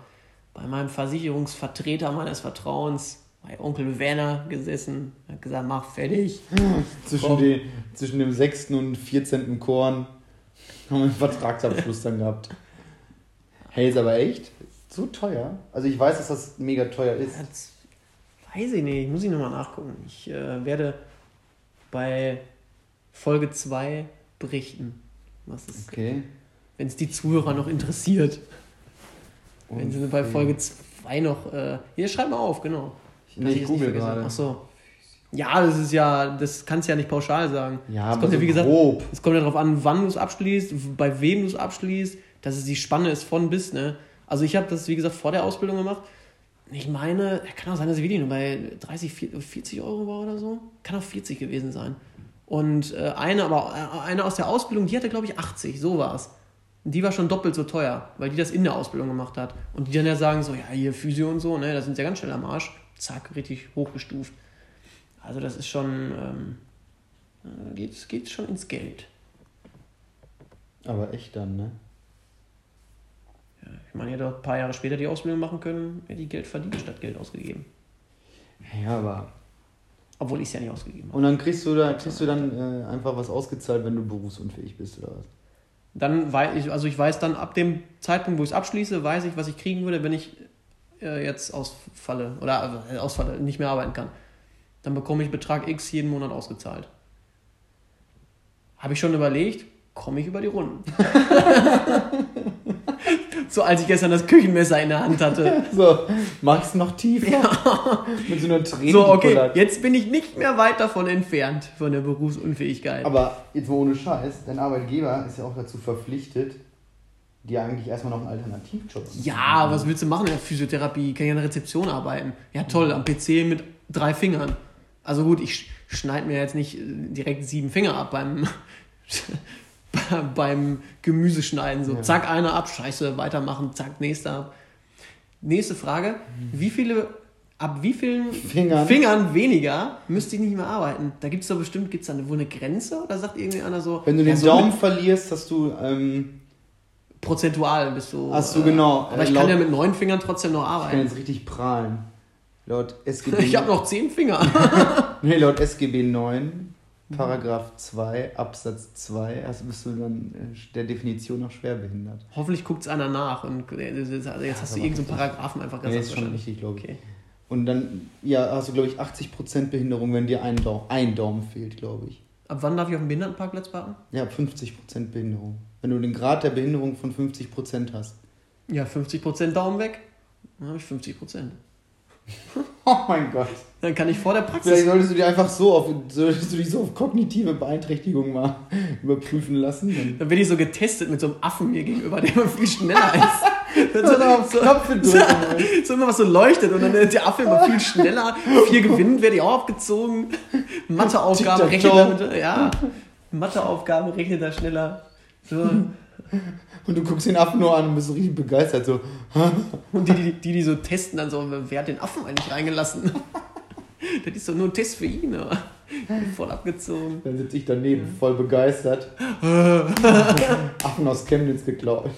bei meinem Versicherungsvertreter meines Vertrauens, bei Onkel Werner, gesessen. Hat gesagt, mach fertig. zwischen, den, zwischen dem 6. und 14. Korn haben wir einen Vertragsabschluss dann gehabt. Hey, ist aber echt so teuer. Also ich weiß, dass das mega teuer ist. Das weiß ich nicht, muss ich nochmal nachgucken. Ich äh, werde bei Folge 2 berichten, was es, Okay. wenn es die Zuhörer noch interessiert. Wenn sie bei. Folge 2 noch. Äh, hier, schreib mal auf, genau. Ich, nee, ich google gerade. Ach so. Ja, das ist ja, das kannst du ja nicht pauschal sagen. Ja, es kommt ja, wie gesagt, grob. es kommt ja darauf an, wann du es abschließt, bei wem du es abschließt, dass es die Spanne ist von bis, ne? Also ich habe das, wie gesagt, vor der Ausbildung gemacht. Ich meine, kann auch sein, dass wirklich nur bei 30, 40 Euro war oder so. Kann auch 40 gewesen sein. Und äh, eine, aber äh, eine aus der Ausbildung, die hatte, glaube ich, 80, so war es. Die war schon doppelt so teuer, weil die das in der Ausbildung gemacht hat. Und die dann ja sagen so, ja, hier Physio und so, ne, da sind sie ja ganz schnell am Arsch. Zack, richtig hochgestuft. Also das ist schon, ähm, äh, geht, geht schon ins Geld. Aber echt dann, ne? Ich meine, ihr hättet ein paar Jahre später die Ausbildung machen können, hätte ich Geld verdient statt Geld ausgegeben. Ja, aber. Obwohl ich es ja nicht ausgegeben habe. Und dann kriegst du da kriegst du dann äh, einfach was ausgezahlt, wenn du berufsunfähig bist, oder was? Dann weiß ich, also ich weiß dann ab dem Zeitpunkt, wo ich es abschließe, weiß ich, was ich kriegen würde, wenn ich äh, jetzt ausfalle oder äh, ausfalle, nicht mehr arbeiten kann. Dann bekomme ich Betrag X jeden Monat ausgezahlt. Habe ich schon überlegt, komme ich über die Runden. so als ich gestern das Küchenmesser in der Hand hatte. So, mach's noch tiefer. Mit so einer Träne. So, okay, jetzt bin ich nicht mehr weit davon entfernt, von der Berufsunfähigkeit. Aber jetzt mal ohne Scheiß, dein Arbeitgeber ist ja auch dazu verpflichtet, dir eigentlich erstmal noch einen Alternativjob anzubieten. Ja, was willst du machen in der Physiotherapie? Kann ich an der Rezeption arbeiten? Ja, toll, am PC mit drei Fingern. Also gut, ich schneide mir jetzt nicht äh, direkt sieben Finger ab beim, beim Gemüseschneiden. So, Ja. zack, einer ab, scheiße, weitermachen, zack, nächster ab. Nächste Frage. Wie viele, ab wie vielen Fingern. Fingern weniger müsste ich nicht mehr arbeiten? Da gibt es doch bestimmt, gibt es da wohl eine Grenze? Oder sagt irgendwie einer so, Wenn du ja, den so Daumen verlierst, hast du. Ähm, prozentual bist du. Ach so, genau. Aber ich Äh, kann ja laut- mit neun Fingern trotzdem noch ich kann arbeiten. jetzt richtig prahlen. Laut SGB, Ich habe noch zehn Finger. nee, laut SGB 9, Paragraph 2, Absatz 2, also bist du dann äh, der Definition nach schwerbehindert. Hoffentlich guckt es einer nach und äh, jetzt jetzt hast du irgendeinen so Paragraphen einfach Ja, ganz ist schon richtig, glaube ich. Okay. Und dann ja, hast du, glaube ich, 80% Behinderung, wenn dir ein Daumen, ein Daumen fehlt, glaube ich. Ab wann darf ich auf dem Behindertenparkplatz parken? Ja, 50% Behinderung. Wenn du den Grad der Behinderung von 50% hast. Ja, 50% Daumen weg. Dann habe ich 50%. Oh mein Gott. Dann kann ich vor der Praxis. Vielleicht solltest du dir einfach so auf, solltest du dich so auf kognitive Beeinträchtigung mal überprüfen lassen. Dann bin ich so getestet mit so einem Affen mir gegenüber, der immer viel schneller ist. Dann so auf Knöpfe drücken. so immer was so leuchtet und dann ist der Affe immer viel schneller. Vier gewinnen, werde ich auch abgezogen. Matheaufgaben rechnet damit. Ja, Matheaufgaben rechnet er schneller. So. Und du guckst den Affen nur an und bist richtig begeistert. So, Und die, die, die, die so testen, dann so, wer hat den Affen eigentlich reingelassen? Das ist doch nur ein Test für ihn, aber voll abgezogen. dann sitze ich daneben, voll begeistert. Affen aus Chemnitz geklaut.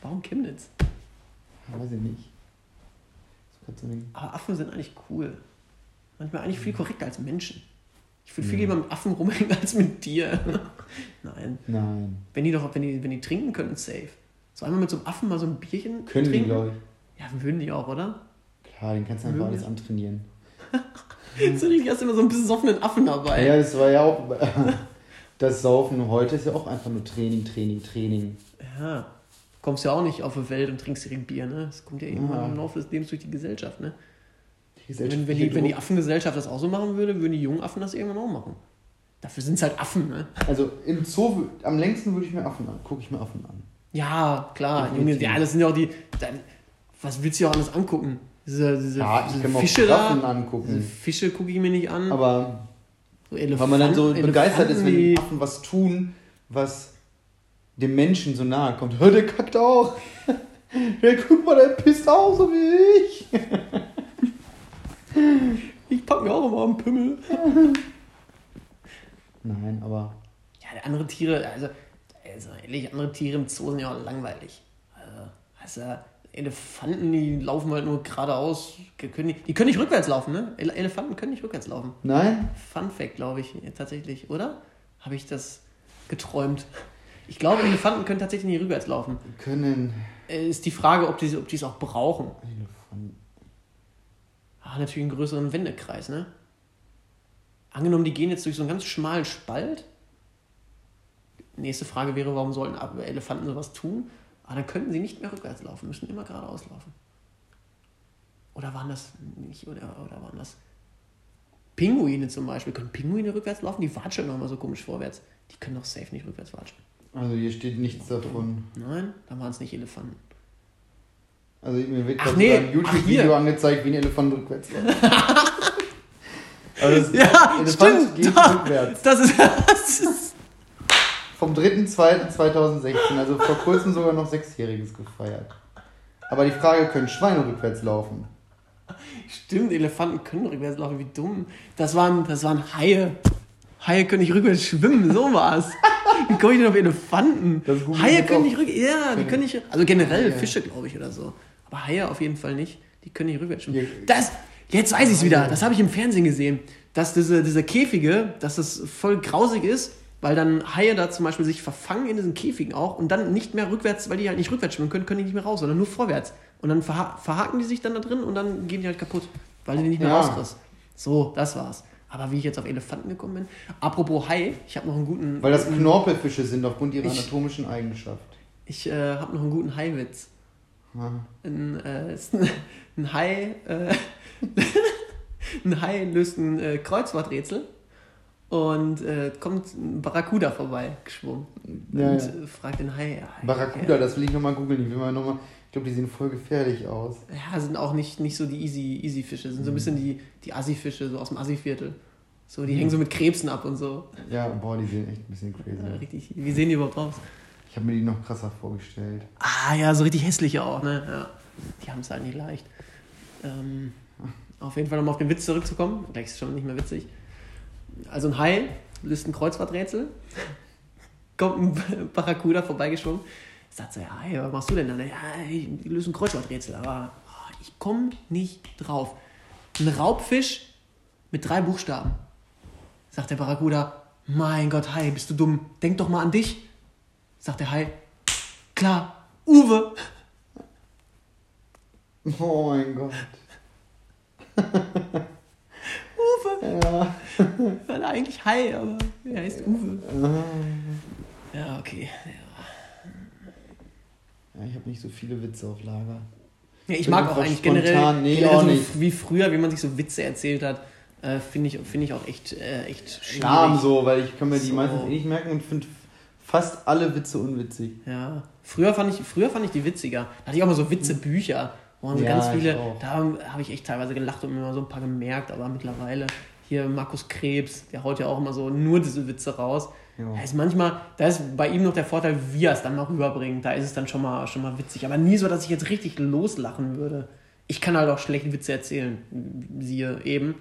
Warum Chemnitz? Weiß ich nicht. Aber Affen sind eigentlich cool. Manchmal eigentlich viel korrekter als Menschen. Ich würde viel Ja. lieber mit Affen rumhängen als mit dir. Nein. Nein. Wenn die doch, wenn die, wenn die trinken könnten, safe. So einmal mit so einem Affen mal so ein Bierchen Können die, trinken. glaube ich. Ja, würden die auch, oder? Klar, den kannst du einfach alles antrainieren. So richtig hast du immer so einen besoffenen Affen dabei. Ja, das war ja auch. Das Saufen heute ist ja auch einfach nur Training, Training, Training. Ja. Du kommst ja auch nicht auf die Welt und trinkst direkt Bier, ne? Das kommt ja irgendwann Ja. im Laufe des Lebens durch die Gesellschaft, ne? Wenn, wenn, die, wenn die Affengesellschaft das auch so machen würde, würden die jungen Affen das irgendwann auch machen. Dafür sind es halt Affen, ne? Also im Zoo, am längsten würde ich mir Affen an. Gucke ich mir Affen an. Ja, klar, Junge, ja, das sind ja auch die. Dann, was willst du ja auch alles angucken? Diese, diese, Ja, ich diese kann mir auch Fische Giraffen da. Diese angucken. Fische gucke ich mir nicht an. Aber so weil man dann so Elefanten- begeistert ist, wenn die- die Affen was tun, was dem Menschen so nahe kommt. Hör, der kackt auch. Ja, guck mal, der pisst auch so wie ich. Ich pack mir auch immer einen Pimmel. Nein, aber Ja, andere Tiere, also, also ehrlich, andere Tiere im Zoo sind ja auch langweilig. Also, also Elefanten, die laufen halt nur geradeaus. Die können nicht, die können nicht rückwärts laufen, ne? Ele Elefanten können nicht rückwärts laufen. nein, Fun Fact, glaube ich, tatsächlich, oder? Habe ich das geträumt? Ich glaube, Elefanten können tatsächlich nicht rückwärts laufen. können Äh, Ist die Frage, ob die ob die es auch brauchen. Elefanten. Ah, natürlich einen größeren Wendekreis, ne? Angenommen, die gehen jetzt durch so einen ganz schmalen Spalt. Nächste Frage wäre, warum sollten Elefanten sowas tun? Aber dann könnten sie nicht mehr rückwärts laufen, müssen immer geradeaus laufen. Oder waren das nicht, oder, oder waren das Pinguine zum Beispiel? Können Pinguine rückwärts laufen? Die watscheln noch mal so komisch vorwärts. Die können doch safe nicht rückwärts watscheln. Also hier steht nichts davon. Nein, dann waren es nicht Elefanten. Also mir wird gerade nee. ein YouTube-Video angezeigt, wie ein Elefant rückwärts läuft. Aber das Ja, Elefant stimmt. geht Da- rückwärts. Das ist, das ist Vom 3.2.2016, also vor kurzem sogar noch Sechsjähriges gefeiert. Aber die Frage, können Schweine rückwärts laufen? Stimmt, Elefanten können rückwärts laufen, wie dumm. Das waren, das waren Haie. Haie können nicht rückwärts schwimmen, so war's. Wie komme ich denn auf Elefanten? Haie können nicht rückwärts. Ja, die können nicht. Also generell. Fische, glaube ich, oder so. Aber Haie auf jeden Fall nicht. Die können nicht rückwärts schwimmen. Das, jetzt weiß ich es wieder. Das habe ich im Fernsehen gesehen. Dass diese, diese Käfige, dass das voll grausig ist, weil dann Haie da zum Beispiel sich verfangen in diesen Käfigen auch und dann nicht mehr rückwärts, weil die halt nicht rückwärts schwimmen können, können die nicht mehr raus, sondern nur vorwärts. Und dann verha verhaken die sich dann da drin und dann gehen die halt kaputt, weil du die nicht mehr Ja. rauskriegst. So, das war's. Aber wie ich jetzt auf Elefanten gekommen bin. Apropos Hai, ich habe noch einen guten. Weil das Knorpelfische sind aufgrund ihrer Ich- anatomischen Eigenschaft. Ich äh, habe noch einen guten Hai-Witz. Ja. Ein, äh, ein, Hai. Äh, ein Hai löst ein äh, Kreuzworträtsel und äh, kommt ein Barracuda vorbei geschwommen. Ja, und ja. äh, fragt den Hai. ja, Barracuda, ja, das will ich nochmal googeln. Ich will mal noch mal, ich glaube, die sehen voll gefährlich aus. Ja, sind auch nicht, nicht so die easy, easy Fische, sind so ein bisschen die, die Assi-Fische, so aus dem Assi-Viertel. So, die hängen so mit Krebsen ab und so. Ja, boah, die sehen echt ein bisschen crazy Ja, richtig. Wie sehen die überhaupt aus? Ich habe mir die noch krasser vorgestellt. Ah ja, so richtig hässliche auch, ne? Ja. Die haben es halt nicht leicht. Ähm, auf jeden Fall, um auf den Witz zurückzukommen, gleich ist es schon nicht mehr witzig. Also ein Hai löst ein Kreuzworträtsel, kommt ein Barracuda vorbeigeschwommen, sagt so, ja, Hai, was machst du denn da? Ja, ich löse ein Kreuzworträtsel, aber oh, ich komme nicht drauf. Ein Raubfisch mit drei Buchstaben. Sagt der Barracuda, mein Gott, Hai, bist du dumm? Denk doch mal an dich. Sagt der Hai, klar, Uwe. Oh mein Gott. Uwe. Ja. Weil er eigentlich Hai, aber er heißt Uwe. Ja, okay. ja ich habe nicht so viele Witze auf Lager. Ja, ich Bin mag auch eigentlich spontan. generell, Nee, generell auch so nicht. wie früher, wie man sich so Witze erzählt hat, äh, finde ich, find ich auch echt, äh, echt schwierig. Namen so, weil ich kann mir die So. meistens eh nicht merken und finde fast alle Witze unwitzig. Ja, früher fand, ich, früher fand ich die witziger. Da hatte ich auch mal so Witzebücher, wo man so Ja, ganz viele, da habe ich echt teilweise gelacht und mir mal so ein paar gemerkt, aber mittlerweile hier Markus Krebs, der haut ja auch immer so nur diese Witze raus. Ja. Da ist manchmal, da ist bei ihm noch der Vorteil, wie er es dann mal rüberbringt. Da ist es dann schon mal, schon mal witzig. Aber nie so, dass ich jetzt richtig loslachen würde. Ich kann halt auch schlecht Witze erzählen, siehe eben.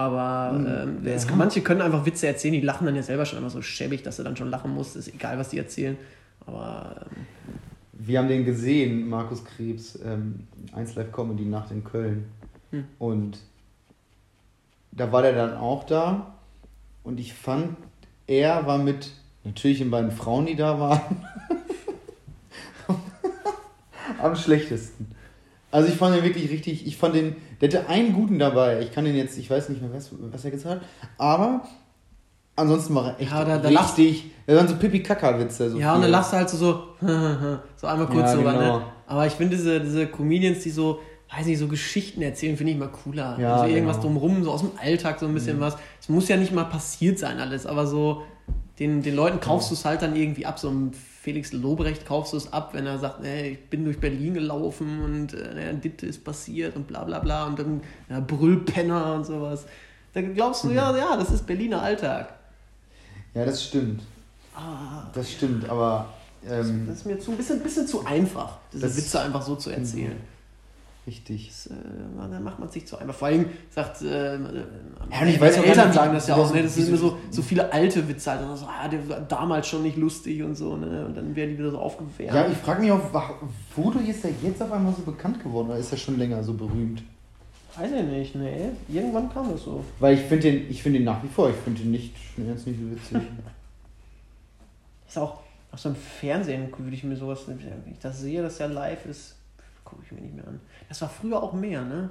Aber ähm, ja. es, manche können einfach Witze erzählen, die lachen dann ja selber schon immer so schäbig, dass du dann schon lachen musst. Ist egal, was die erzählen. Aber ähm, Wir haben den gesehen, Markus Krebs, ähm, 1 Live Comedy Nacht in Köln. Hm. Und da war der dann auch da. Und ich fand, er war mit natürlich den beiden Frauen, die da waren, am schlechtesten. Also ich fand den wirklich richtig, ich fand den, der hatte einen guten dabei. Ich kann den jetzt, ich weiß nicht mehr, was, was er gesagt hat, aber ansonsten war er echt Ja, da- da richtig, das waren so Pipi-Kaka-Witze. So ja, und dann viel. lachst du halt so, so, so einmal kurz Ja, so. genau. Ne? Aber ich finde diese, diese Comedians, die so, weiß nicht, so Geschichten erzählen, finde ich mal cooler. Ja, also irgendwas genau. drumrum, so aus dem Alltag so ein bisschen was. Es muss ja nicht mal passiert sein alles, aber so den, den Leuten kaufst du es halt dann irgendwie ab. So einem Felix Lobrecht kaufst du es ab, wenn er sagt, nee, ich bin durch Berlin gelaufen und äh, dit ist passiert und bla bla bla und dann ja, Brüllpenner und sowas. Da glaubst du, ja, ja, das ist Berliner Alltag. Ja, das stimmt. Ah, Das stimmt, aber ähm, das ist mir zu, ein bisschen, bisschen zu einfach, diese Das- Witze einfach so zu erzählen. Richtig. Das, äh, da macht man sich zu einfach. Vor allem sagt, äh, und ich weiß Eltern sagen das ja auch, das- ne? das sind so- immer so, so viele alte Witze, halt. Also, ah, der war damals schon nicht lustig und so, ne? Und dann werden die wieder so aufgewärmt. Ja, ich frage mich auch, wodurch ist er jetzt auf einmal so bekannt geworden oder ist er schon länger so berühmt? Weiß ich nicht, ne? Irgendwann kam das so. Weil ich finde den, ich finde den nach wie vor, ich finde den nicht, jetzt nicht so witzig. Ist auch, auch so im Fernsehen würde ich mir sowas, wenn ich das sehe, dass ja live ist, gucke ich mir nicht mehr an. Das war früher auch mehr, ne?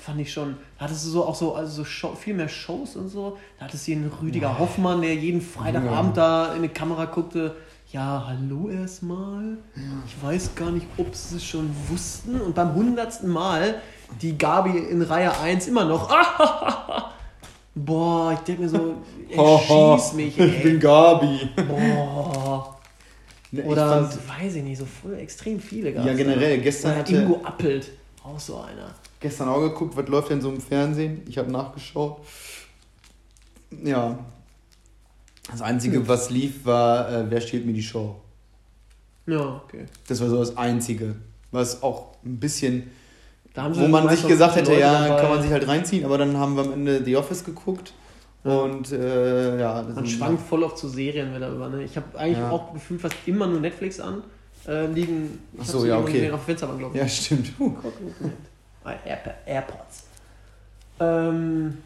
Fand ich schon. Da hattest du so auch so, also so Show, viel mehr Shows und so. Da hattest du einen Rüdiger Hoffmann, der jeden Freitagabend da in die Kamera guckte. Ja, hallo erstmal. Ich weiß gar nicht, ob sie es schon wussten. Und beim hundertsten Mal die Gabi in Reihe 1 immer noch. Boah, ich denke mir so, ey, schieß mich, ich bin ey. Gabi. Boah. Ne, ich Oder, fand- weiß ich nicht, so früher extrem viele gab's ja, generell, gestern Oder hatte, Ingo Appelt, auch so einer. gestern auch geguckt, was läuft denn so im Fernsehen. Ich habe nachgeschaut. Ja. Das Einzige, was lief, war, äh, wer stiehlt mir die Show? Ja, okay. Das war so das Einzige, was auch ein bisschen wo man sich gesagt hätte, Leute ja, dabei. kann man sich halt reinziehen, aber dann haben wir am Ende The Office geguckt. Und äh, ja, das Man schwankt voll oft zu Serien wieder über. Ne? Ich habe eigentlich Ja. auch gefühlt fast immer nur Netflix an. Äh, liegen. Ich so, ja, okay. Auf Fenster glaube ich. Ja, stimmt. Air AirPods. Ähm,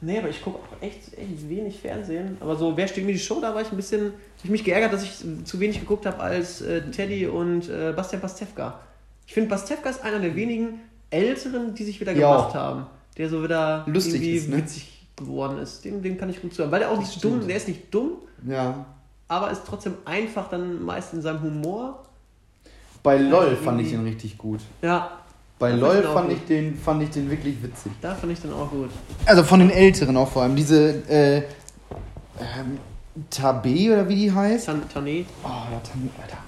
nee, aber ich gucke auch echt, echt wenig Fernsehen. Aber so, wer steht mir die Show? Da war ich ein bisschen. Hab ich mich geärgert, dass ich zu wenig geguckt habe als äh, Teddy und äh, Bastian Pastewka. Ich finde, Pastewka ist einer der wenigen Älteren, die sich wieder Ja. gemacht haben. Der so wieder Lustig irgendwie ist, ne? witzig geworden ist. Dem, dem kann ich gut zuhören. Weil der auch nicht dumm, der ist nicht dumm, Ja. aber ist trotzdem einfach dann meist in seinem Humor. Bei LOL irgendwie- fand ich ihn richtig gut. Ja, Bei LOL fand ich gut. den, fand ich den wirklich witzig. da fand ich dann auch gut. Also von den Älteren auch vor allem. Diese äh, ähm, Tabe oder wie die heißt. Tan Tané. Oh, ja, Tabe, Alter.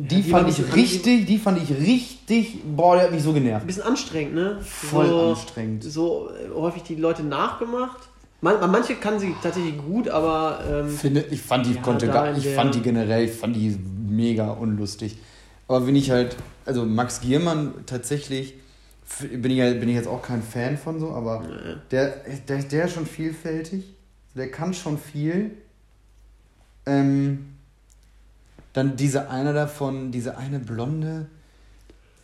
Die, die fand ein ich richtig, die fand ich richtig, boah, der hat mich so Ein genervt. bisschen anstrengend, ne? Voll so, anstrengend. So äh, häufig die Leute nachgemacht. Man, manche kann sie tatsächlich gut, aber ähm, Finde, ich fand die Ja, konnte gar, ich fand die generell, ich fand die mega unlustig. Aber wenn ich halt, also Max Giermann tatsächlich, bin ich, bin ich jetzt auch kein Fan von so, aber äh, der, der, der ist schon vielfältig, der kann schon viel. Ähm, dann diese eine davon, diese eine Blonde,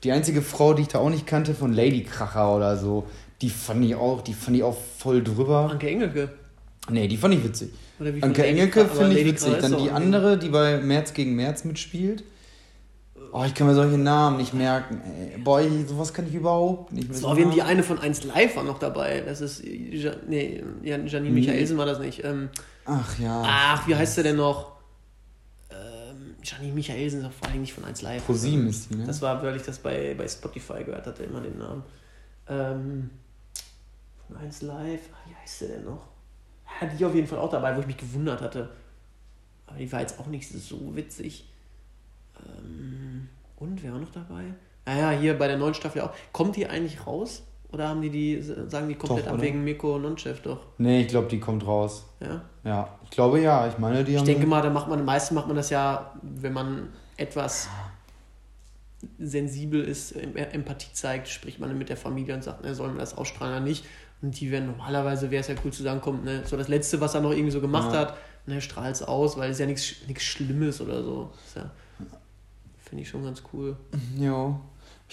die einzige Frau, die ich da auch nicht kannte, von Lady Kracher oder so, die fand ich auch, die fand ich auch voll drüber. Anke Engelke. Nee, die fand ich witzig. Anke Engelke finde ich witzig. Dann die andere, die bei März gegen März mitspielt. Oh, ich kann mir solche Namen nicht merken. Ey. Boah, ich, sowas kann ich überhaupt nicht mehr. So, wir haben die eine von 1 Live war noch dabei. Das ist. Ja, nee, ja, Janine Michaelsen war das nicht. Ähm, Ach ja. ach, wie heißt der denn noch? Janine Michaelsen ist doch vor allem nicht von 1 Live. ProSieben ist die, ne? Das war, weil ich das bei, bei Spotify gehört hatte, immer den Namen. Ähm, von 1 Live, ah, wie heißt der denn noch? Ja, die auf jeden Fall auch dabei, wo ich mich gewundert hatte. Aber die war jetzt auch nicht so witzig. Ähm, und wer war noch dabei? Naja, hier bei der neuen Staffel auch. Kommt die eigentlich raus? Oder haben die die, sagen die komplett Doch, ab oder? wegen Mirko Nonchef doch? Nee, ich glaube, die kommt raus. Ja. Ja, ich glaube ja. Ich meine, die Ich haben. denke mal, da macht man, meistens macht man das ja, wenn man etwas sensibel ist, em- Empathie zeigt, spricht man mit der Familie und sagt, ne, soll man das ausstrahlen oder nicht. Und die werden normalerweise, wäre es ja cool zu sagen, kommt, ne, so das Letzte, was er noch irgendwie so gemacht Ja. hat, ne, strahlt es aus, weil es ja nichts Schlimmes oder so. Ist ja, Finde ich schon ganz cool. Jo.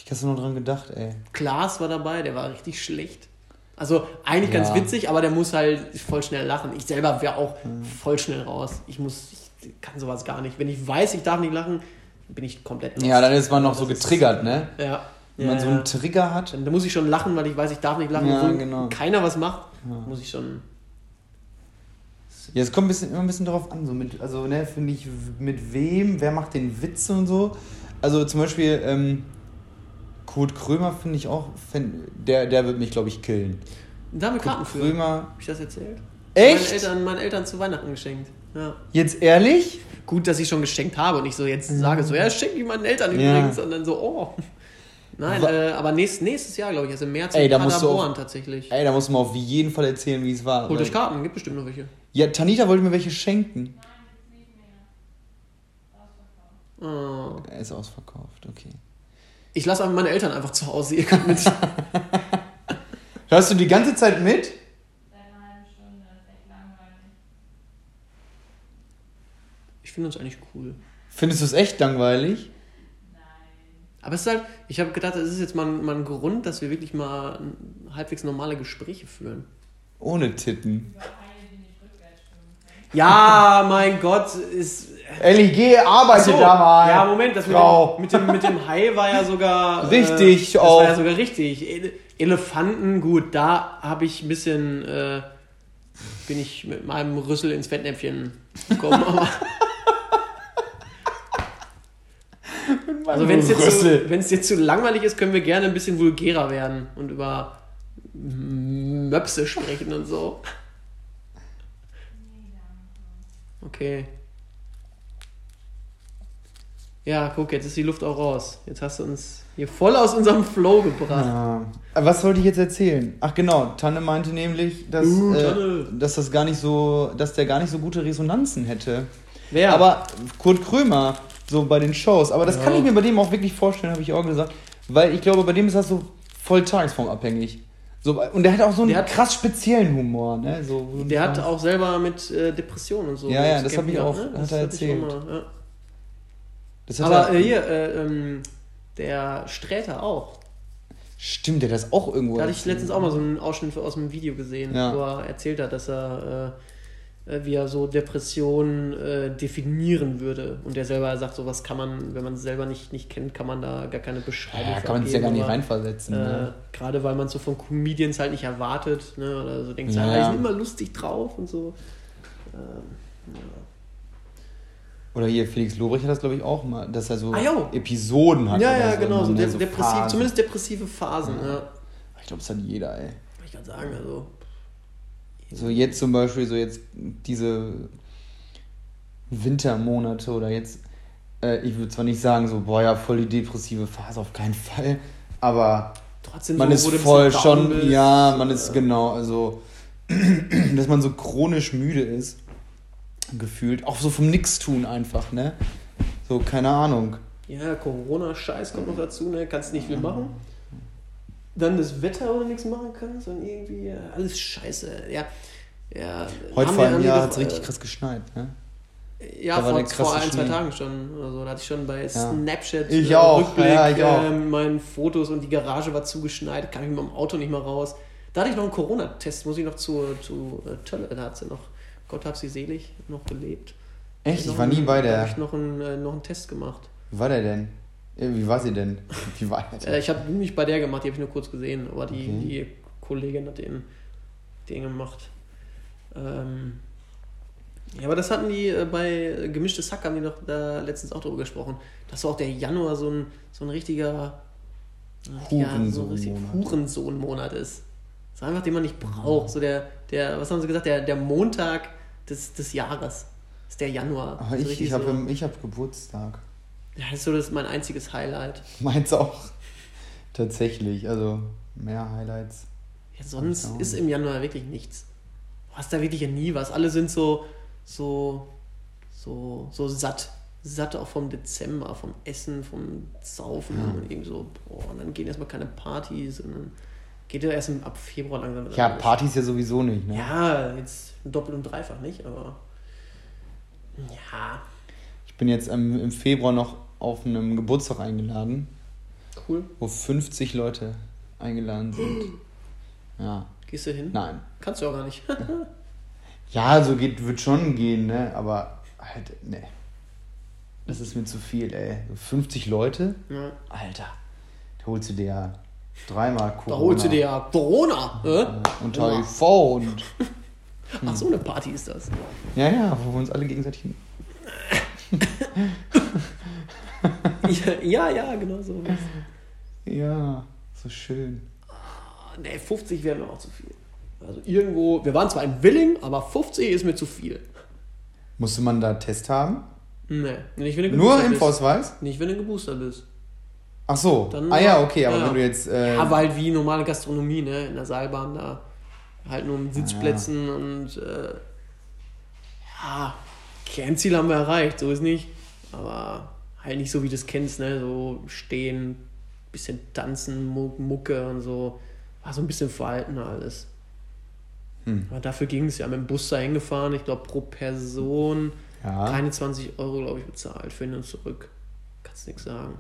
Ich gestern noch dran gedacht, ey. Klaas war dabei, der war richtig schlecht. Also eigentlich Ja. ganz witzig, aber der muss halt voll schnell lachen. Ich selber wäre auch voll schnell raus. Ich muss, ich kann sowas gar nicht. Wenn ich weiß, ich darf nicht lachen, bin ich komplett lost. Ja, dann ist man noch so Das ist- getriggert, ne? Ja. Wenn ja, man so einen Trigger hat. Dann muss ich schon lachen, weil ich weiß, ich darf nicht lachen. Ja, Obwohl genau. keiner was macht, muss ich schon. Ja, es kommt ein bisschen, immer ein bisschen darauf an, so mit, also ne, finde ich, mit wem, wer macht den Witz und so. Also zum Beispiel, ähm, Kurt Krömer finde ich auch, fänd, der, der wird mich, glaube ich, killen. Da haben wir Karten Kurt für. Krömer. Hab ich das erzählt? Echt? Meinen Eltern, meinen Eltern zu Weihnachten geschenkt. Ja. Jetzt ehrlich? Gut, dass ich schon geschenkt habe und nicht so jetzt sage, so, ja, schenke ich meinen Eltern Ja. übrigens, sondern so, oh. Nein, äh, aber nächst, nächstes Jahr, glaube ich, also im März Ey, in da musst du auch- Paderborn tatsächlich. Ey, da muss man auf jeden Fall erzählen, wie es war. Holt euch Karten, gibt bestimmt noch welche. Ja, Tanita wollte mir welche schenken. Oh. Er ist ausverkauft, okay. Ich lasse aber meine Eltern einfach zu Hause. Ihr könnt mit. Hörst du die ganze Zeit mit? Seit einer halben Stunde, das ist echt langweilig. Ich finde uns eigentlich cool. Findest du es echt langweilig? Aber es ist halt, ich habe gedacht, es ist jetzt mal, ein- mal ein Grund, dass wir wirklich mal halbwegs normale Gespräche führen. Ohne Titten. Über Haie, die nicht rückwärts schwimmen können. Ja, mein Gott, ist. Ellie, geh, arbeite So, da mal. ja, Moment, das mit dem, mit, dem, mit dem Hai war ja sogar. Richtig äh, das auch. war ja sogar richtig. Ele Elefanten, gut, da habe ich ein bisschen. Äh, bin ich mit meinem Rüssel ins Fettnäpfchen gekommen. aber also, wenn es jetzt, so, jetzt zu langweilig ist, können wir gerne ein bisschen vulgärer werden und über Möpse sprechen und so. Okay. Ja, guck, jetzt ist die Luft auch raus. Jetzt hast du uns hier voll aus unserem Flow gebracht. Ja. Was wollte ich jetzt erzählen? Ach genau, Tanne meinte nämlich, dass, Uh, äh, dass das gar nicht so, dass der gar nicht so gute Resonanzen hätte. Wer? Aber Kurt Krömer, so bei den Shows, aber das kann Ja. ich mir bei dem auch wirklich vorstellen, habe ich auch gesagt. Weil ich glaube, bei dem ist das so voll tagesformabhängig. So, und der hat auch so einen hat- krass speziellen Humor, ne? So, Der hat auch selber mit äh, Depressionen und so. Ja, ja, das hab kämpfen ich auch- gehabt, hat er erzählt. mal, ja. Aber er- äh, hier, äh, ähm, der Sträter auch. Stimmt, der das auch irgendwo. Da hatte ich letztens auch mal so einen Ausschnitt aus einem Video gesehen, Ja. wo er erzählt hat, dass er, äh, äh, wie er so Depressionen äh, definieren würde. Und der selber sagt, so was kann man, wenn man es selber nicht, nicht kennt, kann man da gar keine Beschreibung Ja, kann man sich ja gar nicht aber, reinversetzen. Äh, ne? Gerade weil man es so von Comedians halt nicht erwartet, ne? Oder so denkt, Ja, ja, die ja. sind immer lustig drauf und so. Ähm, ja. Oder hier, Felix Lobrecht hat das, glaube ich, auch mal, dass er so Ah. Episoden hat. Ja, ja, so, genau, so, ne? de depressiv, Phasen. zumindest depressive Phasen, ja. Ich glaube, das hat jeder, ey. Ich kann sagen, also. So jetzt zum Beispiel, so jetzt diese Wintermonate oder jetzt, äh, ich würde zwar nicht sagen, so, boah, ja, voll die depressive Phase, auf keinen Fall, aber Trotzdem man so, ist voll schon, bist, ja, man ist genau, also, dass man so chronisch müde ist, gefühlt, auch so vom Nix-Tun einfach, ne? So, keine Ahnung. Ja, Corona-Scheiß kommt noch dazu, ne? Kannst nicht viel machen. Dann das Wetter, wo du nichts machen kannst und irgendwie äh, alles scheiße. Ja. ja Heute vor einem Jahr hat es richtig äh, krass geschneit, ne? Ja, Da vor, vor ein, zwei. Tagen schon. Also, da hatte ich schon bei Snapchat Ich äh, auch, Rückblick ja, ich auch. ähm, meinen Fotos und die Garage war zugeschneit, kam ich mit dem Auto nicht mehr raus. Da hatte ich noch einen Corona-Test, muss ich noch zu, zu äh, Tölle, da hat sie noch, Gott hab sie selig, noch gelebt. Echt? Noch Ich war nie einen- bei der. habe ich noch einen, äh, noch einen Test gemacht. Wie war der denn? Äh, Wie war sie denn? Wie war der Äh, ich habe nicht bei der gemacht, die habe ich nur kurz gesehen, aber die, Okay. die Kollegin hat den, den gemacht. Ähm, ja, aber das hatten die äh, bei Gemischtes Hack, haben die doch da letztens auch drüber gesprochen, dass so auch der Januar so ein, so ein richtiger, Hurensohnmonat. Hurensohnmonat ist. So einfach, den man nicht braucht. So der, der, was haben sie gesagt, der, der Montag des, des Jahres ist der Januar. Aber so ich, ich habe so, ich hab Geburtstag. ja, das ist so das mein einziges Highlight. Meins auch. Tatsächlich. Also mehr Highlights. Ja, sonst ist im Januar wirklich nichts. Du hast da wirklich ja nie was. Alle sind so, so, so, so satt. Satt auch vom Dezember, vom Essen, vom Saufen Ja. und irgendwie so, boah, und dann gehen erstmal keine Partys und dann geht ja erst ab Februar langsam Ja. Partys ja sowieso nicht, ne? Ja, jetzt doppelt und dreifach nicht, aber ja, Ich bin jetzt im, im Februar noch auf einem Geburtstag eingeladen, cool. wo 50 Leute eingeladen sind. Ja. Gehst du hin? Nein. Kannst du auch gar nicht. Ja, so geht, wird schon gehen, ne? Aber halt, ne. Das ist mir zu viel, ey. So 50 Leute? ja. Alter. Da holst du dir ja dreimal Corona. Da holst du dir ja Corona. Äh? Und. HIV und. Ach, so eine Party ist das. Ja, ja, wo wir uns alle gegenseitig. Ja, ja, ja genau so. Ja, so schön. Ne, 50 wäre mir auch zu viel. Also irgendwo, wir waren zwar in Willing, aber 50 ist mir zu viel. Musste man da Test haben? Ne, nicht wenn du Nur Impfausweis? bist. Nicht wenn du geboostert bist. Ach so. Dann ah ja, okay, aber ja. wenn du jetzt. Äh, Ja, aber halt wie normale Gastronomie, ne? In der Seilbahn da. Halt nur mit Sitzplätzen und äh, ja, Kernziel haben wir erreicht, so ist nicht. Aber halt nicht so wie du es kennst, ne? So stehen, bisschen tanzen, Mu- Mucke und so. War so ein bisschen verhalten alles. Hm. Aber dafür ging es ja mit dem Bus da hingefahren. Ich glaube, pro Person ja, keine 20 Euro, glaube ich, bezahlt für hin und zurück. Kannst nichts sagen.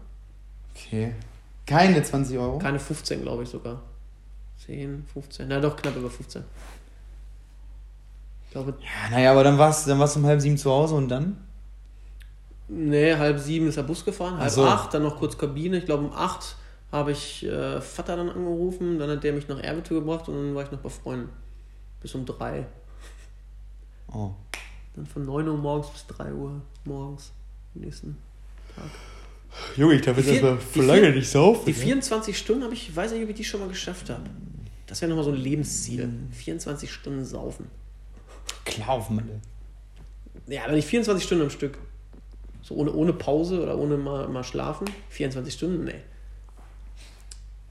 Okay. Keine 20 Euro? Keine 15, glaube ich sogar. 10, 15. Na doch, knapp über 15. Ich glaube, Ja, naja, aber dann warst dann warst du um halb sieben zu Hause und dann? nee, halb sieben ist der Bus gefahren, halb so. acht, dann noch kurz Kabine. Ich glaube, um acht habe ich äh, Vater dann angerufen, dann hat der mich nach Erwitte gebracht und dann war ich noch bei Freunden. Bis um drei. Oh. Dann von 9 Uhr morgens bis 3 Uhr morgens am nächsten Tag. Junge, ich darf jetzt erst mal für lange nicht saufen. Die 24 Stunden habe ich, ich weiß nicht, ob ich die schon mal geschafft habe. Das wäre nochmal so ein Lebensziel. 24 Stunden saufen. Klar auf Malle. Ja, aber nicht 24 Stunden am Stück. So ohne, ohne Pause oder ohne mal, mal schlafen. 24 Stunden, nee.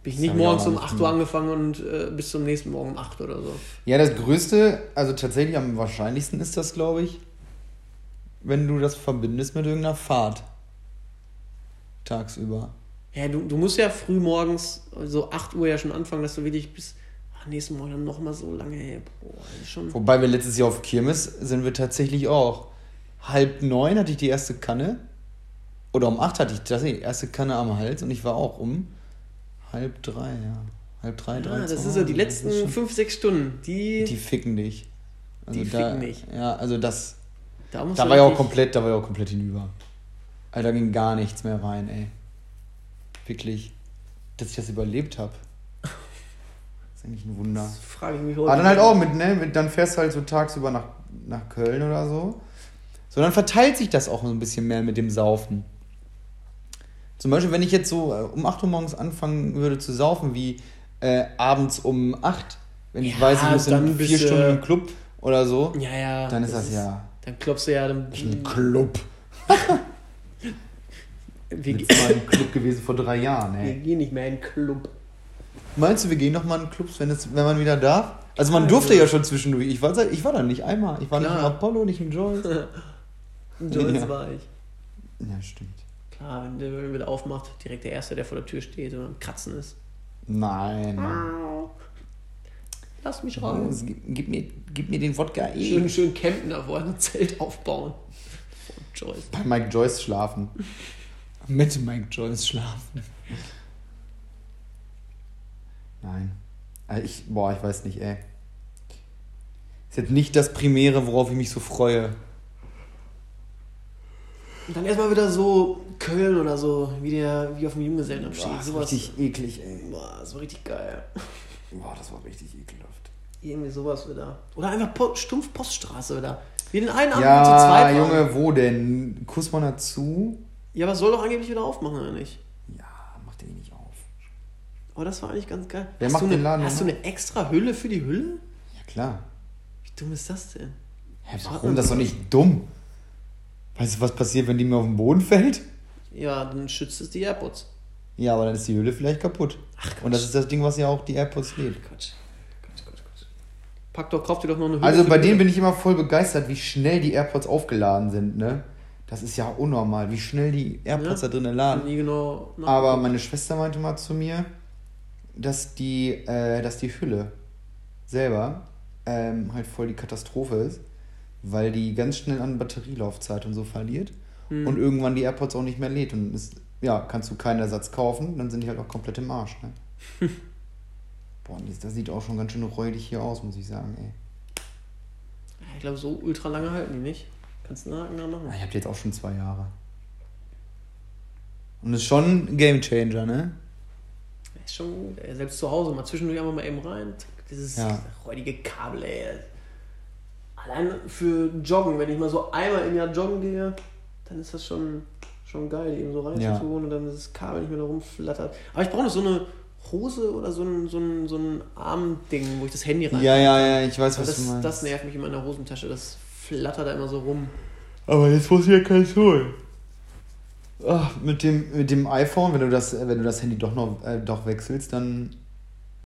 Bin ich Das nicht ich morgens um nicht 8 Uhr angefangen und äh, bis zum nächsten Morgen um 8 oder so. Ja, das Größte, also tatsächlich am wahrscheinlichsten ist das, glaube ich, wenn du das verbindest mit irgendeiner Fahrt. Tagsüber. Ja, du, du musst ja früh morgens, so 8 Uhr ja schon anfangen, dass du wirklich bis ach, nächsten Morgen dann nochmal so lange, ey, boah, das ist schon. Wobei wir letztes Jahr auf Kirmes sind wir tatsächlich auch. Halb neun hatte ich die erste Kanne. Oder um acht hatte ich das, die erste Kanne am Hals und ich war auch um halb drei, ja. Halb drei, drei. Ja, das zu ist so die Das letzten 5, 6 Stunden. Die, Die ficken dich. Also Die da, ficken dich. Ja, also das. da Da war ich auch komplett, da war ich auch komplett hinüber. Alter, da ging gar nichts mehr rein, ey. Wirklich. Dass ich das überlebt habe. ist eigentlich ein Wunder. Das frage ich mich heute. Aber dann halt auch mit, ne, mit, dann fährst du halt so tagsüber nach, nach Köln oder so. So, dann verteilt sich das auch so ein bisschen mehr mit dem Saufen. Zum Beispiel, wenn ich jetzt so äh, um 8 Uhr morgens anfangen würde zu saufen, wie äh, abends um 8, wenn ich Ja, weiß, ich muss dann in vier Stunden im Club oder so, Ja, ja. dann ist das, ja Dann klopfst du ja. Dann, ein Club. wir, Mit mal ein Club gewesen vor drei Jahren, wir ey. gehen nicht mehr in den Club. Meinst du, wir gehen nochmal in Clubs, wenn, es, wenn man wieder darf? Also man durfte ja. schon zwischendurch. Ich war, ich war da nicht einmal. Ich war nicht Klar. im Apollo, nicht im Joyce. Joyce Ja. war ich. Ja, stimmt. Klar, wenn der wenn der aufmacht, direkt der Erste, der vor der Tür steht und am Kratzen ist. Nein. Lass mich raus. Gib, gib, mir, gib mir den Wodka eh. Schön, schön campen davor, ein Zelt aufbauen. Joyce. Bei Mike Joyce schlafen. Mit Mike Joyce schlafen. Nein. Also ich, boah, ich weiß nicht, ey. Ist jetzt nicht das Primäre, worauf ich mich so freue. Und dann erstmal wieder so Köln oder so, wie, der, wie auf dem Junggesellenabschied. Boah, das war richtig eklig, ey. Boah, das war richtig geil. Boah, das war richtig ekelhaft. Irgendwie sowas wieder. Oder einfach po stumpf Poststraße wieder. Wie den einen Abend wir zu zweit Ja. Junge, wo denn? Kuss mal dazu? Ja, aber es soll doch angeblich wieder aufmachen, oder nicht? Ja, mach den nicht auf. Aber das war eigentlich ganz geil. Wer hast macht du den eine, Laden Hast du eine extra Hülle für die Hülle? Ja, klar. Wie dumm ist das denn? Hä, warum? Das ist doch so? nicht dumm. Weißt du, was passiert, wenn die mir auf den Boden fällt? Ja, dann schützt es die AirPods. Ja, aber dann ist die Hülle vielleicht kaputt. Ach, Und das ist das Ding, was ja auch die AirPods lebt. Quatsch, Quatsch. Pack doch, kauf dir doch noch eine Hülle. Also bei die denen bin ich immer voll begeistert, wie schnell die AirPods aufgeladen sind, ne? Das ist ja unnormal, wie schnell die AirPods Ja. da drinnen Ich laden. genau Aber meine Schwester meinte mal zu mir, dass die, äh, dass die Hülle selber ähm, halt voll die Katastrophe ist, weil die ganz schnell an Batterielaufzeit und so verliert Hm. und irgendwann die AirPods auch nicht mehr lädt. Und ist, ja, kannst du keinen Ersatz kaufen, dann sind die halt auch komplett im Arsch, ne? Boah, und das sieht auch schon ganz schön räudig hier aus, muss ich sagen, ey. Ich glaube, so ultra lange halten die nicht. Kannst du einen Haken dran machen. Ah, Ich hab die jetzt auch schon zwei Jahre. Und ist schon ein Gamechanger, ne? Ist schon gut, ey. Selbst zu Hause mal zwischendurch einfach mal eben rein. Dieses Ja. räudige Kabel, ey. Allein für Joggen, wenn ich mal so einmal im Jahr joggen gehe, dann ist das schon, schon geil, eben so Ja. reinzutun und dann das Kabel nicht mehr da rumflattert. Aber ich brauche noch so eine Hose oder so ein, so ein, so ein Armding, wo ich das Handy rein. Ja, ja, ja, ich weiß, was das, du meinst. das nervt mich in meiner Hosentasche. Das flattert da immer so rum. Aber jetzt muss ich ja keins holen. Ach, mit, dem, mit dem iPhone, wenn du das, wenn du das Handy doch noch äh, doch wechselst, dann